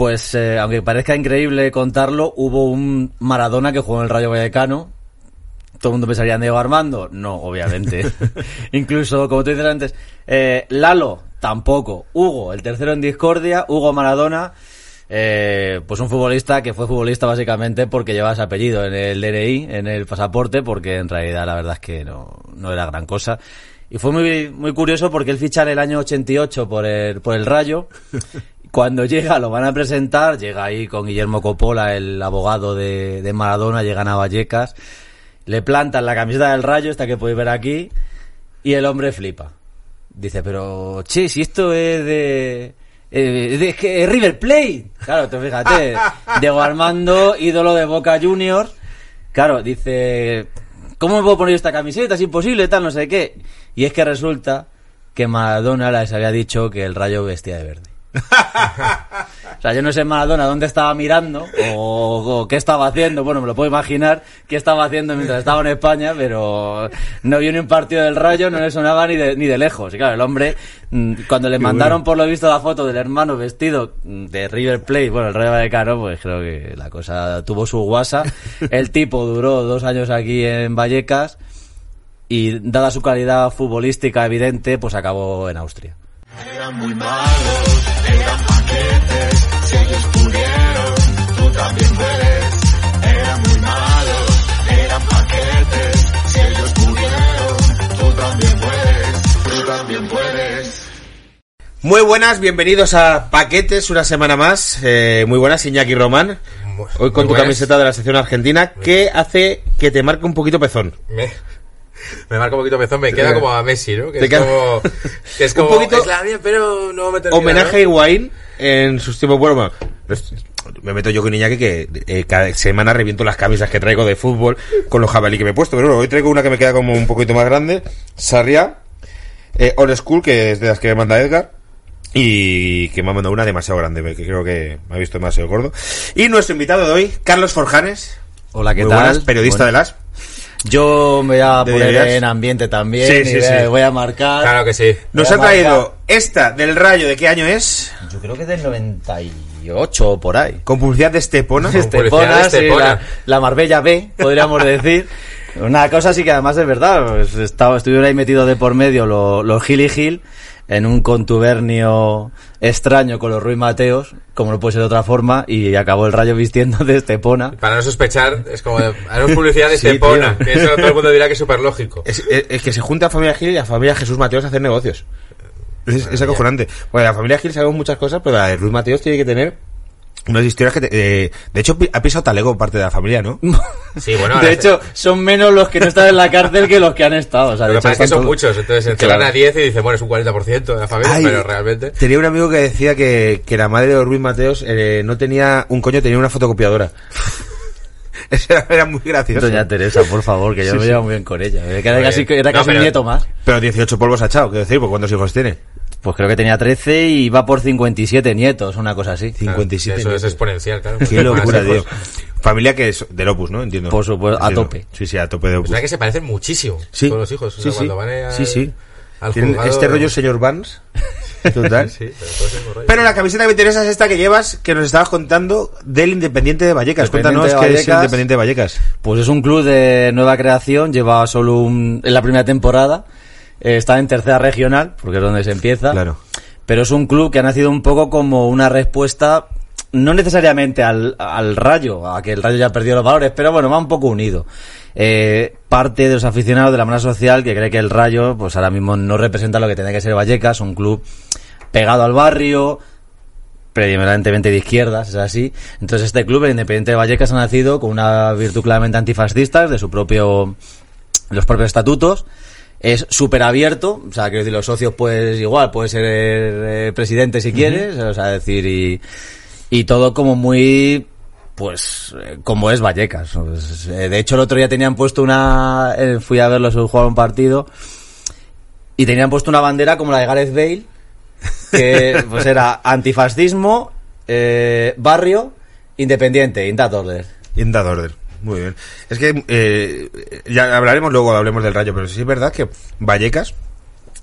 Pues eh, aunque parezca increíble contarlo, hubo un Maradona que jugó en el Rayo Vallecano. Todo el mundo pensaría en Diego Armando. No, obviamente. Incluso, como tú dices antes, eh, Lalo, tampoco. Hugo, el tercero en discordia, Hugo Maradona. Eh, pues un futbolista que fue futbolista básicamente porque llevaba ese apellido en el DNI, en el pasaporte, porque en realidad la verdad es que no, no era gran cosa. Y fue muy, muy curioso porque él ficha en el año 88 por el, por el Rayo. Cuando llega, lo van a presentar, llega ahí con Guillermo Coppola, el abogado de, de Maradona, llegan a Vallecas, le plantan la camiseta del Rayo, esta que podéis ver aquí, y el hombre flipa. Dice, pero, che, si esto es de... eh, de que River Plate. Claro, tú fíjate, Diego Armando, ídolo de Boca Juniors. Claro, dice, ¿cómo me puedo poner esta camiseta? Es imposible, tal, no sé qué. Y es que resulta que Maradona les había dicho que el rayo vestía de verde. O sea, yo no sé Maradona dónde estaba mirando o, o qué estaba haciendo. Bueno, me lo puedo imaginar qué estaba haciendo mientras estaba en España, pero no vio ni un partido del Rayo, no le sonaba ni de, ni de lejos. Y claro, el hombre, mm, cuando le mandaron por lo visto la foto del hermano vestido de River Plate, bueno, el Rayo Vallecano, pues creo que la cosa tuvo su guasa. El tipo duró dos años aquí en Vallecas y dada su calidad futbolística evidente, pues acabó en Austria. Eran muy malos, eran paquetes, si ellos pudieron, tú también puedes. Eran muy malos, eran paquetes, si ellos pudieron, tú también puedes, tú también puedes. Muy buenas, bienvenidos a Paquetes, una semana más. Eh, muy buenas, Iñaki Román. Hoy con muy tu buenas. camiseta de la sección argentina, que hace que te marque un poquito pezón. Me, me marca un poquito pezón, me queda como a Messi, ¿no? Que es como, que es Un poquito- es la mía, pero no me termina, Homenaje a. Higuaín en sus tiempos. Bueno, me meto yo con Iñaki que eh, cada semana reviento las camisas que traigo de fútbol con los jabalí que me he puesto. Pero bueno, hoy traigo una que me queda como un poquito más grande. Sarria, eh, Old School, que es de las que me manda Edgar. Y que me ha mandado una demasiado grande, que creo que me ha visto demasiado gordo. Y nuestro invitado de hoy, Carlos Forjanes. Hola, ¿qué Muy tal? buenas, periodista Bueno. de las. Yo me voy a ¿De poner en ambiente también Sí, y sí, voy, a, sí. voy a marcar. Claro que sí. Nos ha traído esta del Rayo, ¿de qué año es? Yo creo que es del 98 o por ahí. Con publicidad de Estepona. publicidad Estepona, de sí, Estepona. la, la Marbella B, podríamos decir. Una cosa sí que además es verdad. Pues estaba, estuvieron ahí metidos de por medio los, los Gil y Gil en un contubernio extraño con los Ruiz Mateos, como no puede ser de otra forma, y acabó el rayo vistiendo de Estepona. Para no sospechar, es como, de- haremos publicidad de Sí, Estepona, tío. que eso todo el mundo dirá que es súper lógico. Es, es- es que se junta a familia Gil y a familia Jesús Mateos a hacer negocios. Es, es acojonante. Bueno, la familia Gil sabemos muchas cosas, pero la de Ruiz Mateos tiene que tener unas historias que... te- eh, de hecho, ha pisado talego parte de la familia, ¿no? Sí, bueno, de hecho, son menos los que no están en la cárcel que los que han estado. O sea, de lo que hecho, pasa es que son todos- muchos, entonces se Claro. van a 10 y dicen, bueno, es un 40% de la familia, Ay, pero realmente... Tenía un amigo que decía que, que la madre de Ruiz Mateos eh, no tenía un coño, tenía una fotocopiadora. Eso era, muy gracioso. Doña Teresa, por favor, que yo Sí, me sí. llevo muy bien con ella. Era casi, era No, casi un nieto más. Pero 18 polvos ha echado, quiero decir, ¿por cuántos hijos tiene? Pues creo que tenía 13 y va por 57 nietos, una cosa así. 57 Eso es exponencial, claro. Qué locura, tío. Familia que es del Opus, ¿no? Entiendo. Por supuesto, a tope. Sí, sí, a tope de Es Opus. verdad que se parecen muchísimo, Sí. todos los hijos. O Sí, sea, sí. cuando van al, Sí, sí. al Tienen juzgado- este rollo señor Vans. Total. Sí, pero es rollo. Pero la camiseta que me interesa es esta que llevas, que nos estabas contando del Independiente de Vallecas. Independiente Cuéntanos de qué es el. Independiente de Vallecas. Pues es un club de nueva creación, lleva solo un, en la primera temporada, eh, está en tercera regional, porque es donde se empieza. Claro. Pero es un club que ha nacido un poco como una respuesta, no necesariamente al, al rayo, a que el rayo ya ha perdido los valores, pero bueno, va un poco unido. Eh, parte de los aficionados de la mano social que cree que el rayo, pues ahora mismo no representa lo que tiene que ser Vallecas, un club pegado al barrio, predominantemente de izquierdas, es así. Entonces este club, el Independiente de Vallecas, ha nacido con una virtud claramente antifascista de su propio, los propios estatutos. Es súper abierto, o sea, quiero decir, los socios pues igual, puedes ser eh, presidente si quieres, o sea, decir, y, Y todo como muy, pues, eh, como es Vallecas. Pues, eh, de hecho, el otro día tenían puesto una, fui a verlos jugar un partido, y tenían puesto una bandera como la de Gareth Bale, que pues era antifascismo, eh, barrio, independiente, in that order. Order. Muy bien. Es que eh, ya hablaremos luego, hablemos del rayo, pero sí es verdad que Vallecas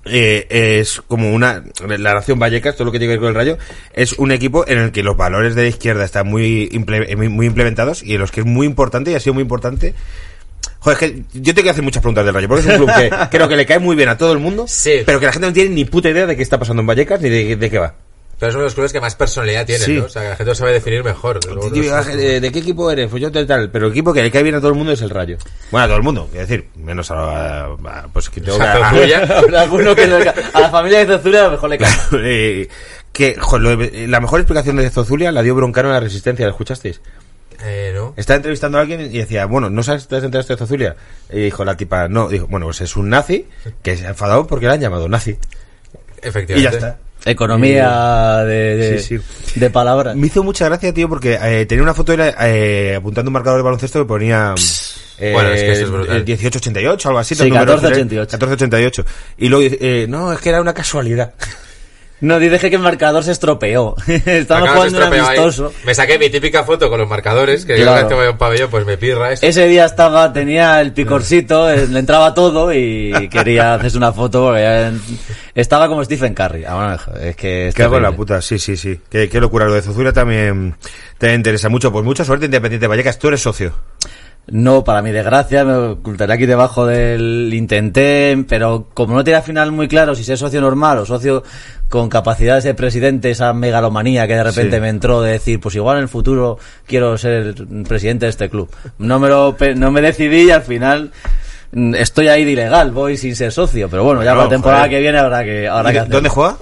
eh, es como una. La nación Vallecas, todo lo que tiene que ver con el rayo, es un equipo en el que los valores de la izquierda están muy, imple- muy implementados y en los que es muy importante y ha sido muy importante. Joder, es que yo tengo que hacer muchas preguntas del Rayo, porque es un club que creo que le cae muy bien a todo el mundo, Sí. pero que la gente no tiene ni puta idea de qué está pasando en Vallecas ni de, de qué va. Pero es uno de los clubes que más personalidad tienen, Sí. ¿no? O sea, que la gente lo sabe definir mejor. Los- ¿de, de qué equipo eres? Pues yo tal, tal, pero el equipo que le cae bien a todo el mundo es el Rayo. Bueno, a todo el mundo, quiero decir, menos a, a- pues que tengo que... A a- Zozulia. Habrá alguno que le ca- a la familia de Cezulia a lo mejor le cae. eh, que lo de- la mejor explicación de Zozulia la dio Broncano en la Resistencia, ¿la escuchasteis? Eh, ¿no? Estaba entrevistando a alguien y decía, bueno, ¿no sabes te has enterado de Zozulia? Y dijo la tipa, no, dijo, bueno, pues es un nazi que se ha enfadado porque le han llamado nazi. Efectivamente. Y ya está. Economía de, de, Sí, de palabras. Me hizo mucha gracia, tío, porque eh, tenía una foto era, eh, apuntando un marcador de baloncesto que ponía eh, Bueno, es que eso es brutal. el 1888, algo así. Sí, los números, 1488. 1488. Y luego dice, eh, no, es que era una casualidad. No, dice que el marcador se estropeó. Estamos jugando un ahí. amistoso. Me saqué mi típica foto con los marcadores, que yo Claro. cada vez que voy a un pabellón, pues me pirra esto. Ese día estaba, tenía el picorcito, eh, le entraba todo y quería hacerse una foto porque ya estaba como Stephen Curry. Ah, bueno, joder, es que es Qué hago la puta, sí, sí, sí. Qué, qué locura. Lo de Zozulia también te interesa mucho. Pues mucha suerte, Independiente Vallecas. Tú eres socio. No, para mi desgracia, me ocultaré aquí debajo del intenté, pero como no tiene al final muy claro si ser socio normal o socio con capacidad de ser presidente, esa megalomanía que de repente Sí. me entró de decir, pues igual en el futuro quiero ser presidente de este club. No me lo, no me decidí y al final mm, estoy ahí de ilegal, voy sin ser socio, pero bueno, ya No, para la temporada joder. que viene habrá que, habrá que hacer. ¿Dónde juega?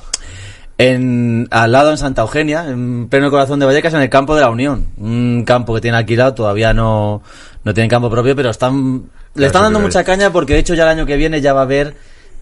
En, al lado en Santa Eugenia, en pleno corazón de Vallecas, en el campo de la Unión. Un campo que tiene alquilado, todavía no, no tiene campo propio, pero están, le están dando mucha caña porque de hecho ya el año que viene ya va a haber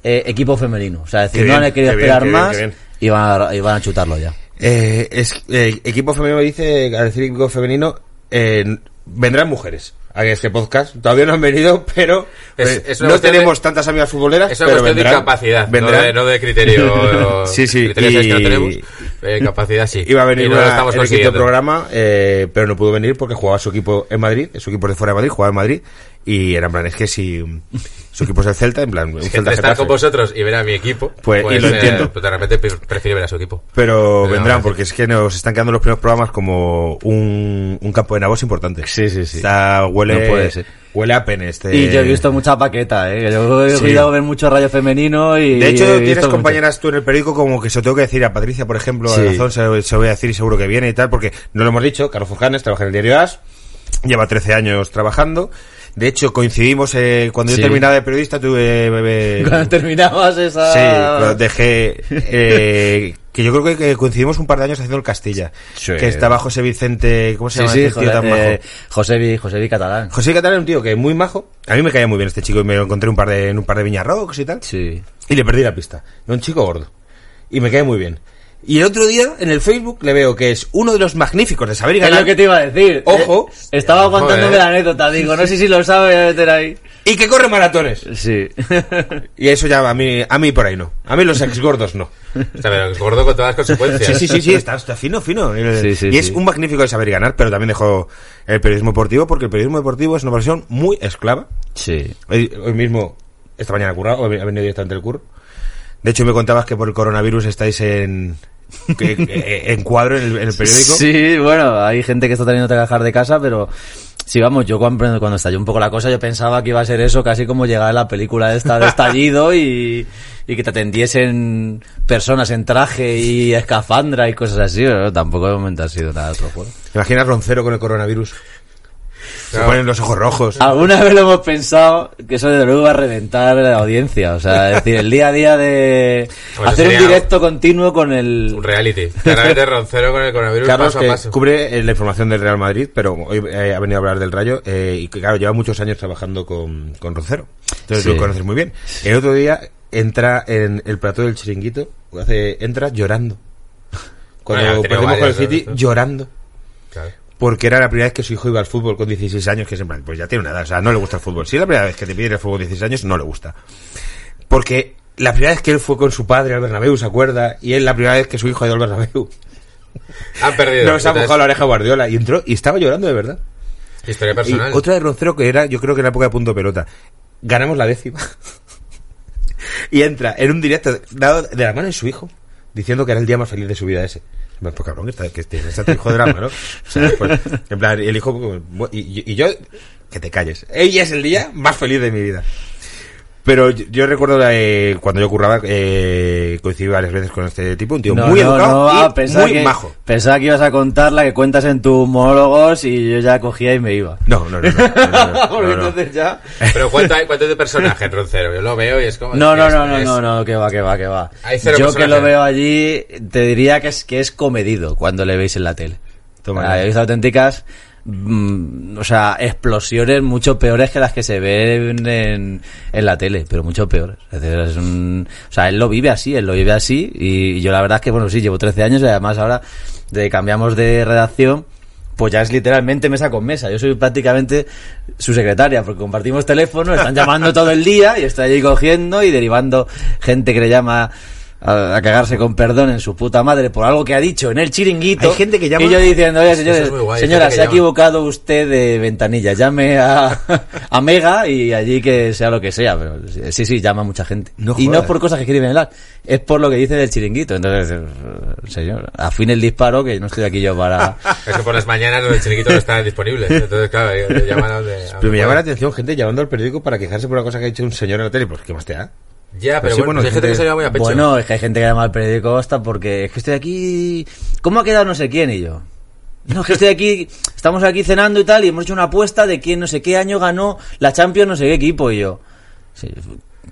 eh, equipo femenino. O sea, es decir, no han querido esperar bien, más bien. y van, a, y van a chutarlo ya. Eh, es, eh, equipo femenino me dice, al decir equipo femenino, eh, vendrán mujeres a este podcast. Todavía no han venido, pero Es- eh, es no tenemos de- tantas amigas futboleras. Es una pero cuestión vendrán, de capacidad, vendrán. no de, no de criterio. Sí, sí, Criterios es que no y- tenemos. Eh, capacidad sí. Iba a venir no una, estamos el programa, eh, pero no pudo venir porque jugaba su equipo en Madrid, su equipo de fuera de Madrid, jugaba en Madrid, y era en plan, es que si su equipo es el Celta, en plan, un que Celta estar Getafe. con vosotros y ver a mi equipo, Pues, y lo eh, entiendo. pues de repente pre- prefiero ver a su equipo. Pero vendrán, no, porque es que nos están quedando los primeros programas como un, un campo de nabos importante. Sí, sí, sí. Está, huele, No puede ser. huele a pene este. Y yo he visto mucha paqueta, ¿eh? Yo he Sí. oído ver mucho rayo femenino y... De hecho, tienes mucho. compañeras tú en el periódico como que se lo tengo que decir a Patricia, por ejemplo, a Sí. Gazón, se, se lo voy a decir y seguro que viene y tal, porque no lo hemos dicho, Carlos Fujanes trabaja en el diario AS, lleva 13 años trabajando. De hecho, coincidimos eh, cuando Sí. yo terminaba de periodista, tuve... eh, Cuando terminabas esa... Sí, dejé. eh, que yo creo que, coincidimos un par de años haciendo el Castilla. Sí. Que estaba José Vicente. ¿Cómo se Sí, llama? sí, este tío tan majo? eh, José Vi, José Catalán. José Catalán es un tío que es muy majo. A mí me caía muy bien este chico y me lo encontré un par de, en un par de Viña Rocks y tal. Sí. Y le perdí la pista. Es un chico gordo. Y me cae muy bien. Y el otro día en el Facebook le veo que es uno de los magníficos de saber y Es ganar. lo que te iba a decir. Ojo. Eh, estaba aguantándome Joder. la anécdota, digo, no sé si lo sabe, voy a meter ahí. Y que corre maratones. Sí. Y eso ya a mí, a mí por ahí no. A mí los ex gordos no. O sea, pero es gordo con todas las consecuencias. Sí, sí, sí, sí, está, está fino, fino. El- Sí, sí, y es sí. un magnífico de saber y ganar, pero también dejó el periodismo deportivo, porque el periodismo deportivo es una profesión muy esclava. Sí. Hoy, hoy mismo, esta mañana currado, hoy ha venido directamente del curro. De hecho, me contabas que por el coronavirus estáis en, que- que- en cuadro en el, en el periódico. Sí, bueno, hay gente que está teniendo que trabajar de casa, pero sí, vamos, yo cuando, cuando estalló un poco la cosa, yo pensaba que iba a ser eso, casi como llegar a la película esta de estallido y, y que te atendiesen personas en traje y escafandra y cosas así, pero tampoco de momento ha sido nada otro juego. Imaginas Roncero con el coronavirus. Se Claro. ponen los ojos rojos. Alguna vez lo hemos pensado que eso desde luego va a reventar la audiencia, o sea, es decir, el día a día de Pues hacer un directo continuo con el... Un reality. Claramente roncero con el coronavirus Carlos, paso a paso. cubre eh, la información del Real Madrid, pero hoy eh, ha venido a hablar del Rayo eh, y que, claro, lleva muchos años trabajando con, con Roncero. Entonces Sí. lo conoces muy bien. El otro día entra en el plató del chiringuito, hace, entra llorando. cuando Bueno, con el City, llorando. Claro. Porque era la primera vez que su hijo iba al fútbol con 16 años, que siempre, pues ya tiene una edad, o sea, no le gusta el fútbol. Si es la primera vez que te piden el fútbol con 16 años, no le gusta. Porque la primera vez que él fue con su padre al Bernabéu, ¿se acuerda? Y es la primera vez que su hijo ha ido al Bernabéu. Han perdido. No se ha mojado la oreja Guardiola y entró y estaba llorando de verdad. Historia Y personal. otra de Roncero que era, yo creo que en la época de punto pelota. Ganamos la décima. y entra en un directo dado de la mano de su hijo, diciendo que era el día más feliz de su vida ese. Pues cabrón, que está, que este- está tu hijo de la mano. O sea, pues, en plan, el hijo, y- y yo, que te calles. Ella es el día más feliz de mi vida. Pero yo, yo recuerdo eh, cuando yo curraba, eh, coincidí varias veces con este tipo, un tío No, muy no, educado no, ah, y pensaba muy que, majo. Pensaba que ibas a contar la que cuentas en tus monólogos y yo ya cogía y me iba. No, no, no. no, no, no, no, Porque no, no. entonces ya... Pero cuánto hay, cuánto hay de personaje Roncero. Yo lo veo y es como. No, no, es- no, no, es- no, no, que va, que va, que va. Hay cero Yo que lo veo allí, te diría que es que es comedido cuando le veis en la tele. Toma Ah, auténticas, mm, o sea, explosiones mucho peores que las que se ven en, en la tele, pero mucho peores. Es un- o sea, él lo vive así, él lo vive así, y yo la verdad es que, bueno, sí, llevo 13 años y además ahora, de cambiamos de redacción, pues ya es literalmente mesa con mesa. Yo soy prácticamente su secretaria, porque compartimos teléfono, están llamando todo el día y estoy allí cogiendo y derivando gente que le llama a, a cagarse con perdón en su puta madre por algo que ha dicho en el chiringuito. Hay gente que llama- Y yo diciendo, oye, señores, es guay, señora, se ha equivocado usted de ventanilla. Llame a, a Mega y allí que sea lo que sea. Pero sí, sí, llama mucha gente. No y no es por cosas que escriben en el ar, es por lo que dice del chiringuito. Entonces, señor, afine el disparo que no estoy aquí yo para... Es que por las mañanas los chiringuitos no están disponibles. Entonces, claro, te llaman a donde. a Pero me llama la atención gente llamando al periódico para quejarse por una cosa que ha dicho un señor en la tele. Pues, ¿qué más te da? Ya, pero sí, bueno, bueno, hay gente que se llama muy a pecho. Bueno, es que hay gente que llama al periódico hasta porque es que estoy aquí. ¿Cómo ha quedado no sé quién? Y yo. No, es que estoy aquí, estamos aquí cenando y tal, y hemos hecho una apuesta de quién no sé qué año ganó la Champions, no sé qué equipo. Y yo. sí,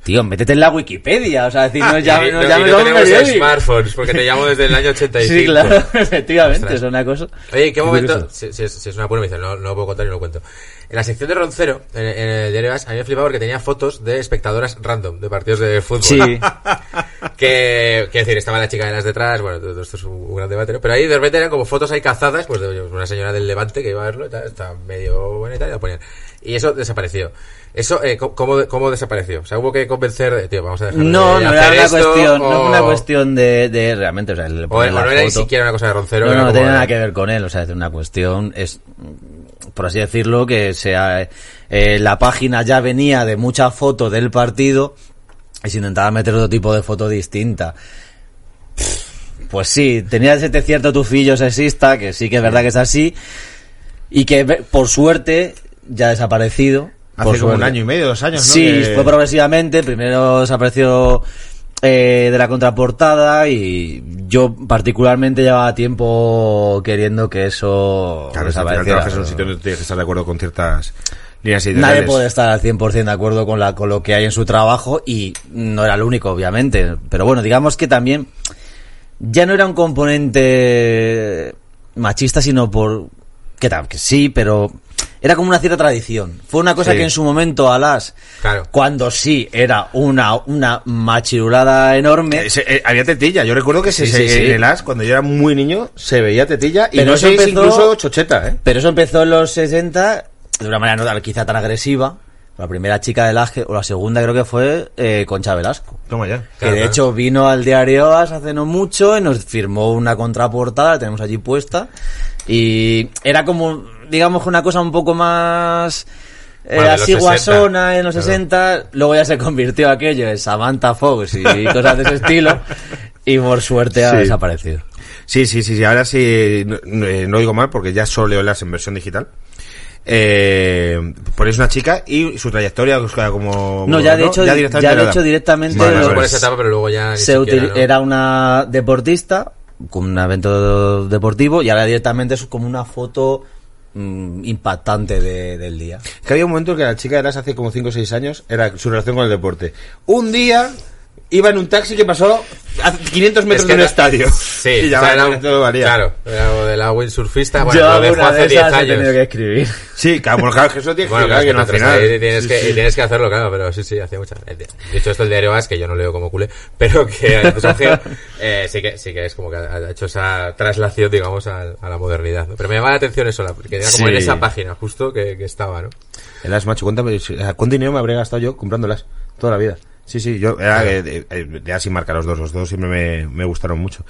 tío, métete en la Wikipedia, o sea, decir, no Y- llame, no y no a un tenemos periódico. smartphones, porque te llamo desde el año 85. Sí, claro, efectivamente, Ostras. es una cosa. Oye, ¿en qué momento? Si, si es, si es una pura, me dicen, no, no lo puedo contar y no lo cuento. En la sección de Roncero, en, en el diario a mí me flipaba porque tenía fotos de espectadoras random de partidos de fútbol. Sí. que, quiero decir, estaba la chica de las detrás, bueno, todo esto es un, gran debate, ¿no? Pero ahí de repente eran como fotos ahí cazadas, pues de una señora del Levante que iba a verlo, y tal, está medio buena y tal, y la ponían. Y eso desapareció. Eso, eh, ¿cómo, ¿cómo desapareció? O sea, hubo que convencer, de, tío, vamos a dejar No, de no era una esto, cuestión, no o- fue una cuestión de, de realmente, o sea, le O, la no era ni siquiera una cosa de Roncero. No, no, no tiene nada que ver con él, o sea, es una cuestión, es, por así decirlo, que sea, eh, la página ya venía de muchas fotos del partido y se intentaba meter otro tipo de foto distinta. Pues sí, tenía ese cierto tufillo sexista, que sí que es verdad que es así, y que por suerte ya ha desaparecido. Hace por como un año y medio, dos años, ¿no? Sí, Que- fue progresivamente. Primero desapareció eh, de la contraportada y yo particularmente llevaba tiempo queriendo que eso Claro, si desapareciera. trabajas en un sitio donde tienes que estar de acuerdo con ciertas líneas editoriales. Nadie puede estar al 100% de acuerdo con, la, con lo que hay en su trabajo y no era el único, obviamente. Pero bueno, digamos que también ya no era un componente machista, sino por... Que, tal, que sí, pero era como una cierta tradición. Fue una cosa Sí. que en su momento Alas, Claro. cuando sí era una, una machirulada enorme, Eh, se- eh, había tetilla, yo recuerdo que se, Sí, se- sí, sí. en el as, cuando yo era muy niño, se veía tetilla y Pero no empezó- incluso chocheta, ¿eh? Pero eso empezó en los 60 de una manera no quizá tan agresiva. La primera chica del Aje, o la segunda creo que fue eh, Concha Velasco. Toma ya. Que Claro, de claro. hecho vino al diario As hace no mucho y nos firmó una contraportada, la tenemos allí puesta. Y era como, digamos, una cosa un poco más eh, Bueno, así 60, guasona en los claro. 60. Luego ya se convirtió aquello en Samantha Fox y cosas de ese estilo. Y por suerte ha Sí. desaparecido. Sí, sí, sí, sí, ahora sí, no, eh, no digo mal porque ya solo leo las en versión digital. Eh, ponéis una chica y su trayectoria como... No, ya de hecho, ya directamente de hecho directamente Vale, Pasó lo- vale. por esa etapa, pero luego ya ni se siquiera, era una deportista con un evento deportivo y ahora directamente es como una foto mm, impactante de- del día. Que había un momento en que la chica las hace como 5 o 6 años era su relación con el deporte. Un día iba en un taxi que pasó a 500 metros Es que de un estadio. Sí, y ya o sea, vale, era- todo valía. Claro, era de la windsurfista. Bueno, Yo lo dejó alguna hace de 10 esas he tenido años. que escribir. Sí, claro, bueno, claro, que eso tiene que Bueno, ser claro, es que alguien no al final. tienes, Sí, que, sí. tienes que hacerlo, claro, pero sí, sí, hacía mucha. Dicho esto, el diario As, que yo no leo como culé, pero que antes Ángel, eh, sí, que, sí que es como que ha hecho esa traslación, digamos, a, a la modernidad. ¿no? Pero me llama la atención eso, la- que era como Sí. en esa página, justo que, que estaba, ¿no? El as, macho, cuéntame, ¿cuánto dinero me habría gastado yo comprándolas toda la vida? Sí, sí, yo era eh, de- eh, de así marca los dos, los dos siempre me, me gustaron mucho.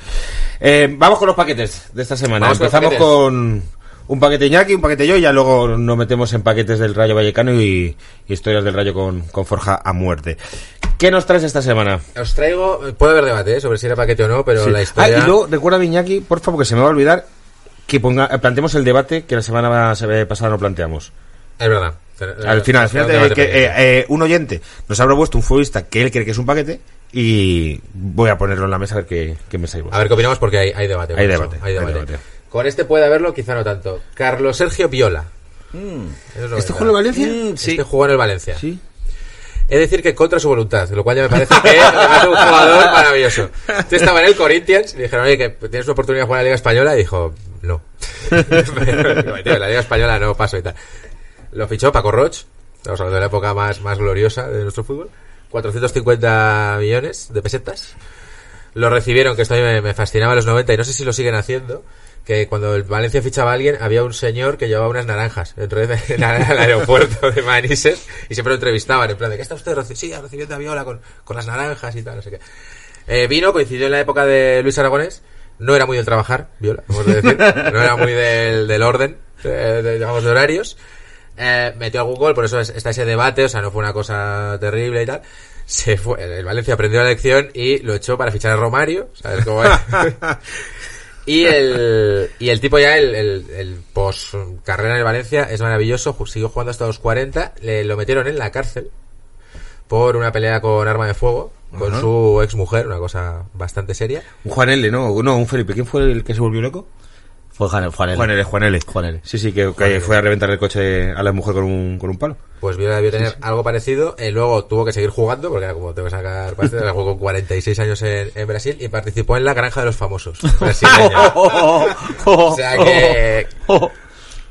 Eh, vamos con los paquetes de esta semana. Vamos Empezamos con un paquete Iñaki, un paquete yo, y ya luego nos metemos en paquetes del Rayo Vallecano y, y historias del Rayo con, con Forja a muerte. ¿Qué nos traes esta semana? Os traigo, puede haber debate ¿eh? sobre si era paquete o no, pero Sí. la historia... Ah, y luego recuerda, Iñaki, por favor, porque se me va a olvidar que ponga, planteemos el debate que la semana pasada no planteamos. Es verdad. Al final, al final Un de debate que, eh, eh, un oyente nos ha propuesto un futbolista que él cree que es un paquete y voy a ponerlo en la mesa a ver qué, qué me. A ver qué opinamos porque hay, hay debate. Hay con debate, hay hay debate. Con este puede haberlo, quizá no tanto. Carlos Sergio Viola. Eso es lo ¿Este que juega en el. Valencia? Este jugó en el Valencia. Sí. Es decir, que contra su voluntad, lo cual ya me parece que es un jugador maravilloso. Este estaba en el Corinthians y le dijeron, oye, que tienes una oportunidad de jugar en la Liga Española, y dijo, no. La Liga Española no paso y tal. Lo fichó Paco Roch, estamos hablando de la época más, más gloriosa de nuestro fútbol. 450 millones de pesetas. Lo recibieron, que esto a mí me, fascinaba en los 90 y no sé si lo siguen haciendo. Que cuando el Valencia fichaba a alguien, había un señor que llevaba unas naranjas dentro de- en el aeropuerto de Manises y siempre lo entrevistaban. En plan, de ¿qué está usted reci- sí, recibiendo a Viola con, con las naranjas y tal? No sé qué. Eh, vino, coincidió en la época de Luis Aragonés. No era muy del trabajar, Viola, de decir. No era muy del, del orden, de- de- digamos, de horarios. Eh, metió algún gol, por eso es- está ese debate, o sea, no fue una cosa terrible y tal. Se fue, el Valencia aprendió la lección y lo echó para fichar a Romario, ¿sabes cómo es? y el, y el tipo ya, el, el, el post carrera en el Valencia es maravilloso, siguió jugando hasta los 40, le, lo metieron en la cárcel por una pelea con arma de fuego con su ex mujer, una cosa bastante seria. Un Juan L, no, no, un Felipe. ¿Quién fue el que se volvió loco? Fue Juan, Juan L. Juan L, Juan L. Juan L. Sí, sí, que, que fue a reventar el coche a la mujer con un, con un palo. Pues Viola debió tener algo parecido. eh, luego tuvo que seguir jugando, porque era como tengo que sacar pasta. Jugó con 46 años en, en Brasil y participó en la Granja de los Famosos. brasileña. o sea que.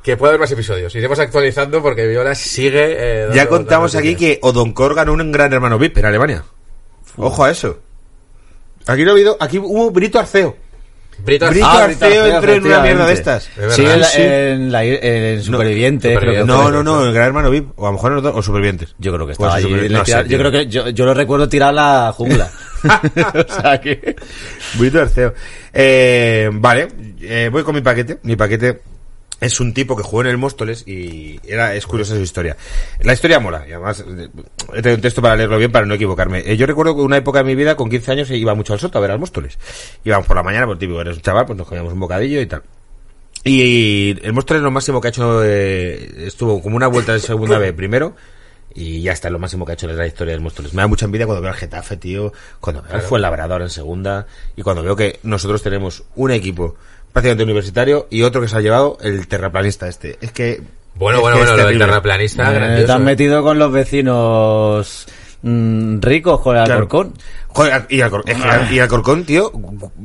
Que puede haber más episodios. Iremos actualizando porque Viola sigue. eh, Ya contamos aquí que Odonkor ganó un gran hermano VIP en Alemania. Ojo a eso. Aquí no ha habido, aquí hubo Brito Arceo. Brito Brito Ah, Arceo Arceo, entró en una mierda de estas. Es. Sí, en, la- Sí. en, la, en Superviviente. creo. No, fue. no, no, el gran hermano VIP. O a lo mejor en los dos, o supervivientes. Yo creo que Pues estaba allí. no sé, yo creo que yo, yo lo recuerdo tirar a la jungla. o sea que. Brito Arceo. Eh, vale, eh, voy con mi paquete. Mi paquete es un tipo que jugó en el Móstoles y era, es curiosa su historia. La historia mola, y además eh, he traído un texto para leerlo bien para no equivocarme. Eh, yo recuerdo que una época de mi vida, con 15 años, iba mucho al Soto a ver al Móstoles. Íbamos por la mañana, por típico, eres un chaval, pues nos comíamos un bocadillo y tal. Y el Móstoles lo máximo que ha hecho eh, estuvo como una vuelta de segunda vez primero y ya está, es lo máximo que ha hecho la historia del Móstoles. Me da mucha envidia cuando veo al Getafe, tío, cuando veo al Fuenlabrador en segunda y cuando veo que nosotros tenemos un equipo prácticamente universitario y otro que se ha llevado el terraplanista este. Es que Bueno, es bueno, que bueno, lo del terraplanista, Eh, grandioso. te has metido con los vecinos mm, ricos con el Claro. Alcorcón. Joder, y Alcor- es que- y Alcorcón, tío,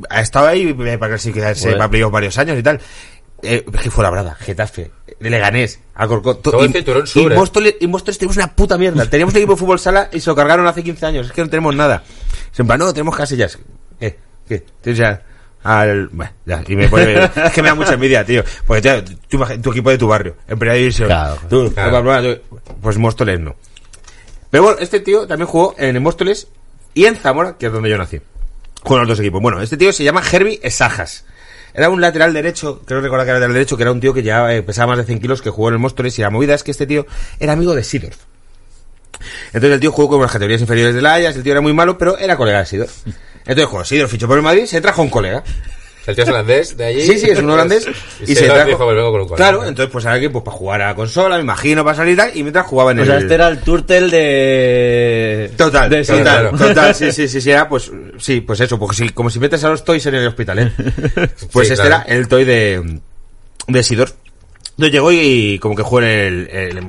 ha estado ahí eh, para clasificarse Joder. para playoff varios años y tal. Eh, es que fue la brada, Getafe, Leganés, Alcorcón. to- Todo el y- cinturón sur, y eh. Móstoles, y Móstoles tenemos una puta mierda. Teníamos un equipo de fútbol sala y se lo cargaron hace 15 años. Es que no tenemos nada. Plan, no, tenemos casillas. Eh, ¿qué? Tienes ya al... Bueno, ya, y me pone... es que me da mucha envidia, tío. Porque ya, tu, equipo de tu barrio, en primera división. Claro, Tú, claro. bla, bla, bla, tú- pues Móstoles no. Pero bueno, este tío también jugó en el Móstoles y en Zamora, que es donde yo nací. Jugó en los dos equipos. Bueno, este tío se llama Herbie Esajas. Era un lateral derecho, creo recordar que era lateral derecho, que era un tío que ya eh, pesaba más de 100 kilos, que jugó en el Móstoles, y la movida es que este tío era amigo de Sidorf. Entonces el tío jugó con las categorías inferiores de la Ajax, el tío era muy malo, pero era colega de Sidorf. Entonces cuando Sidorf fichó por el Madrid, se trajo un colega. El tío es holandés de allí. Sí, sí, es un holandés. y, se, trajo- dijo, "Pues con un colega". Claro, entonces pues ahora que pues para jugar a la consola, me imagino, para salir y tal, y mientras jugaba en O el... sea, este era el turtel de. Total, de total, claro. total, sí, sí, sí, sí, era pues, sí, pues eso, pues sí, como si metes a los toys en el hospital, ¿eh? Pues Sí, este claro. era el toy de, de Sidor. Entonces llegó y como que jugó en el, el-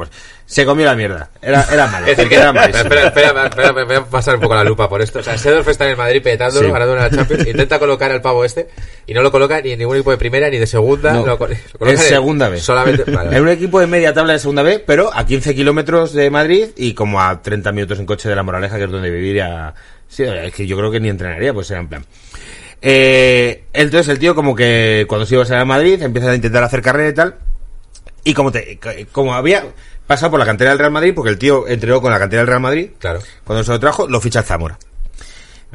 se comió la mierda. Era, era malo. Es decir, que, era espera, malísimo. espera, espera, espera, voy a pasar un poco la lupa por esto. O sea, Sedorf está en el Madrid petándolo, Sí. ganando una Champions, intenta colocar al pavo este, y no lo coloca ni en ningún equipo de primera ni de segunda. No, lo, co- lo coloca es en- segunda vez. Solamente, vale, vale. un equipo de media tabla de segunda B, pero a 15 kilómetros de Madrid y como a 30 minutos en coche de la Moraleja, que es donde viviría. Sí, es que yo creo que ni entrenaría, pues era en plan. Eh, entonces el tío como que cuando se iba a salir a Madrid empieza a intentar hacer carrera y tal. Y como te, como había pasado por la cantera del Real Madrid, porque el tío entrenó con la cantera del Real Madrid, Claro. cuando se lo trajo, lo ficha el Zamora.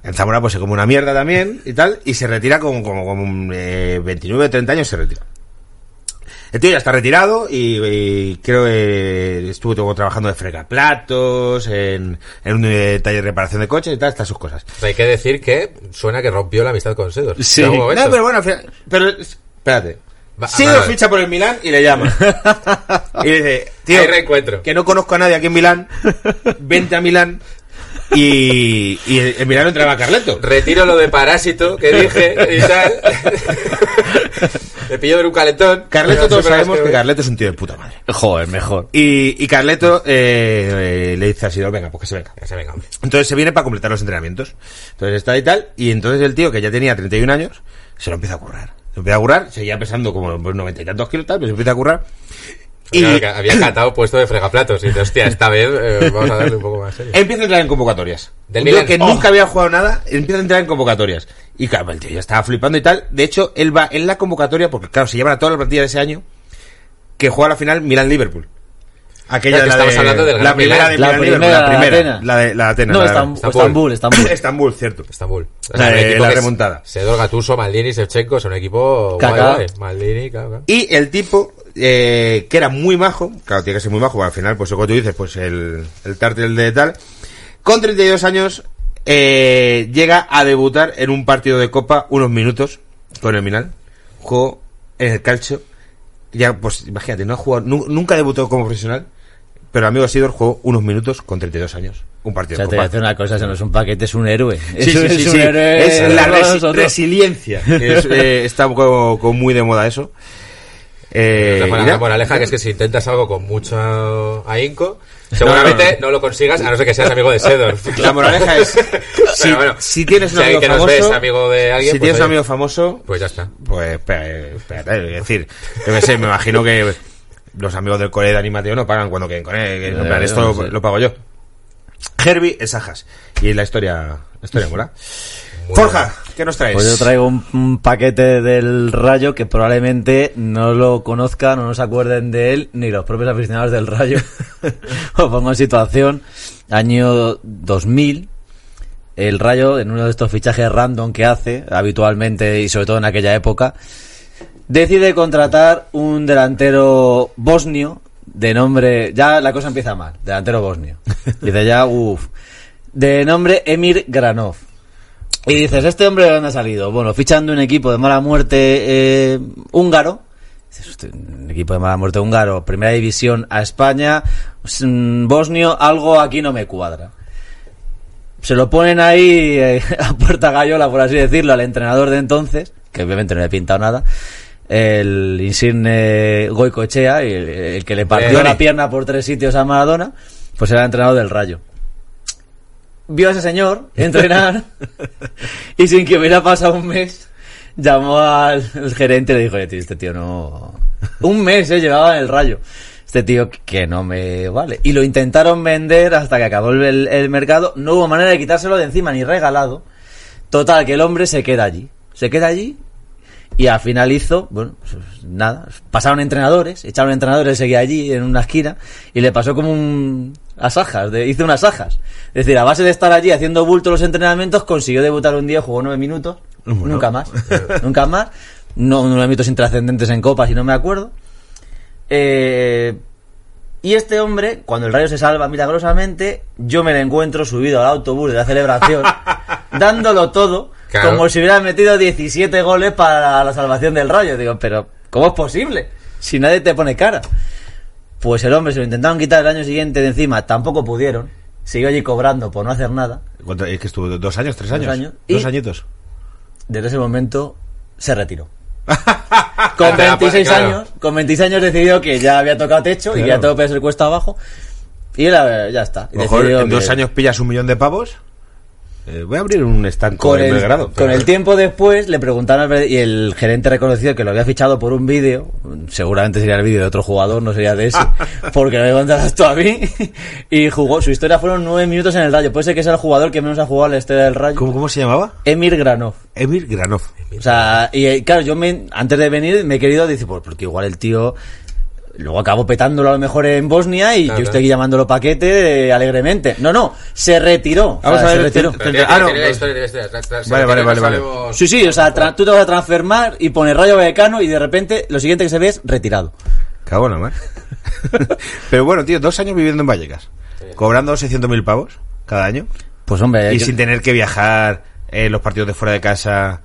En Zamora pues se come una mierda también y tal, y se retira como, como, como eh, 29, 30 años se retira. El tío ya está retirado y, y creo que estuvo todo trabajando de fregaplatos, en, en un eh, taller de reparación de coches y tal, estas sus cosas. Hay que decir que suena que rompió la amistad con Sedorf. Sí. No, pero bueno, al final- pero espérate. Va- Sí, ficha por el Milán y le llama. y le dice, tío, Hay reencuentro. que no conozco a nadie aquí en Milán, vente a Milán. Y, y en Milán entraba Carleto. Retiro lo de parásito que dije y tal. Me pillo de un calentón. Carleto todos sabemos que Carleto es un tío de puta madre. Joder, mejor. Y, y Carleto eh, eh, le dice a Sidor, venga, pues que se venga. Ya se venga, hombre. Entonces se viene para completar los entrenamientos. Entonces está y tal. Y entonces el tío, que ya tenía 31 años, se lo empieza a currar. Se empieza a currar, seguía pesando como 90 y tantos kilos, tal, pero se empieza a currar. Y había catado puesto de fregaplatos. Y dice, hostia, esta vez eh, vamos a darle un poco más serio. empieza a entrar en convocatorias. Del Milan. que Oh. nunca había jugado nada, empieza a entrar en convocatorias. Y claro, el tío ya estaba flipando y tal. De hecho, él va en la convocatoria, porque claro, se llevan a toda la partida de ese año, que juega la final Milan-Liverpool. Aquella que la estamos de- hablando del la Gran primera de La primera, la primera, Atenas. la de la de Atenas. No, Estambul. Estambul, Estambul. Estambul, cierto. Estambul. La de- la remontada. Sedor, Gattuso, Maldini, Shevchenko, son un equipo guay, Kaká. guay. Maldini. Y el tipo, eh, que era muy majo, claro, tiene que ser muy majo, al final, pues lo que tú dices, pues el, el tártel de tal, con 32 años, eh, llega a debutar en un partido de Copa unos minutos con el Milan. Jugó en el calcio. Ya, pues imagínate, no ha jugado, nu- nunca debutó como profesional, pero amigo Sidor jugó unos minutos con 32 años. Un O partido sea, de te voy a decir una cosa, eso no es un paquete, es un héroe. Sí, Eso sí, sí, es un sí. héroe. Es la resi- nosotros. resiliencia. es, eh, está como, como muy de moda eso. Eh, La la moraleja que es que si intentas algo con mucho ahínco, seguramente no, lo consigas a no ser que seas amigo de Sedorf. La moraleja es, si, Pero bueno, si tienes un si amigo que famoso, ves amigo de alguien, si pues, tienes un amigo famoso, Pues ya está. pues eh, espérate, es decir, yo qué sé, me imagino que los amigos del cole de Dani Mateo no pagan cuando queden con él, que en plan, esto lo, pago yo. Herbie es Ajas. Y la historia, la historia mola. Forja, ¿qué nos traes? Pues yo traigo un, un paquete del Rayo que probablemente no lo conozcan o no se acuerden de él ni los propios aficionados del Rayo. Os pongo en situación. Año 2000, el Rayo, en uno de estos fichajes random que hace habitualmente y sobre todo en aquella época, decide contratar un delantero bosnio de nombre... Ya la cosa empieza mal, delantero bosnio. Dice ya, uff. De nombre Emir Granov. Y dices, ¿este hombre de dónde ha salido? Bueno, fichando un equipo de mala muerte eh, húngaro. Dices, "Hostia, un equipo de mala muerte húngaro, primera división a España, mm, bosnio, algo aquí no me cuadra. Se lo ponen ahí eh, a puerta gallola, por así decirlo, al entrenador de entonces, que obviamente no le he pintado nada, el insigne Goicoechea, el, el que le partió Eh, la pierna por tres sitios a Maradona, pues era entrenador del Rayo vio a ese señor entrenar y sin que hubiera pasado un mes llamó al gerente y le dijo, "Oye, tío, este tío no... Un mes se llevaba en el rayo. Este tío que no me vale. Y lo intentaron vender hasta que acabó el, el mercado. No hubo manera de quitárselo de encima ni regalado. Total, que el hombre se queda allí. Se queda allí y al final hizo, bueno, pues nada, pasaron entrenadores, echaron entrenadores, seguía allí en una esquina y le pasó como un asajas, de, hizo unas ajas. Es decir, a base de estar allí haciendo bulto los entrenamientos, consiguió debutar un día, jugó nueve minutos, nunca más, nunca más, no nueve minutos intrascendentes en copas y no me acuerdo. Eh, y este hombre, cuando el rayo se salva milagrosamente, yo me lo encuentro subido al autobús de la celebración, dándolo todo, Claro. como si hubiera metido 17 goles para la salvación del rayo. Digo, pero ¿cómo es posible? Si nadie te pone cara. Pues el hombre se lo intentaron quitar el año siguiente de encima, tampoco pudieron. Siguió allí cobrando por no hacer nada. ¿Cuánto- Es que estuvo dos años, tres Dos años. Dos añitos. Desde ese momento se retiró. Con Ah, pero, 26 claro. años, con 26 años decidió que ya había tocado techo y que ya todo puede ser cuesta abajo. Y eh, ya está. Mejor en dos que- años pillas un millón de pavos. Eh, voy a abrir un estanco con en el, Belgrado. con el tiempo después le preguntaron al y el gerente reconoció que lo había fichado por un vídeo, seguramente sería el vídeo de otro jugador, no sería de ese, porque lo había contado esto a mí, y jugó, su historia fueron nueve minutos en el Rayo, puede ser que sea el jugador que menos ha jugado en la historia del Rayo, ¿Cómo, ¿Cómo se llamaba? Emir Granov. Emir Granov. O sea, y eh, claro, yo me, antes de venir me he querido decir, pues porque igual el tío luego acabó petándolo a lo mejor en Bosnia y Claro, yo estoy llamándolo paquete eh, alegremente. No, no, se retiró. O Vamos sea, a se ver, retiró. te- tiene- ah, no, Vale, vale, vale, vale. Sí, sí, o sea, tra- tú te vas a transfermar y pones Rayo Vallecano y de repente lo siguiente que se ve es retirado. Cago en la mar. Pero bueno, tío, dos años viviendo en Vallecas. Cobrando 600.000 pavos cada año. Pues hombre, Y que- sin tener que viajar eh, los partidos de fuera de casa.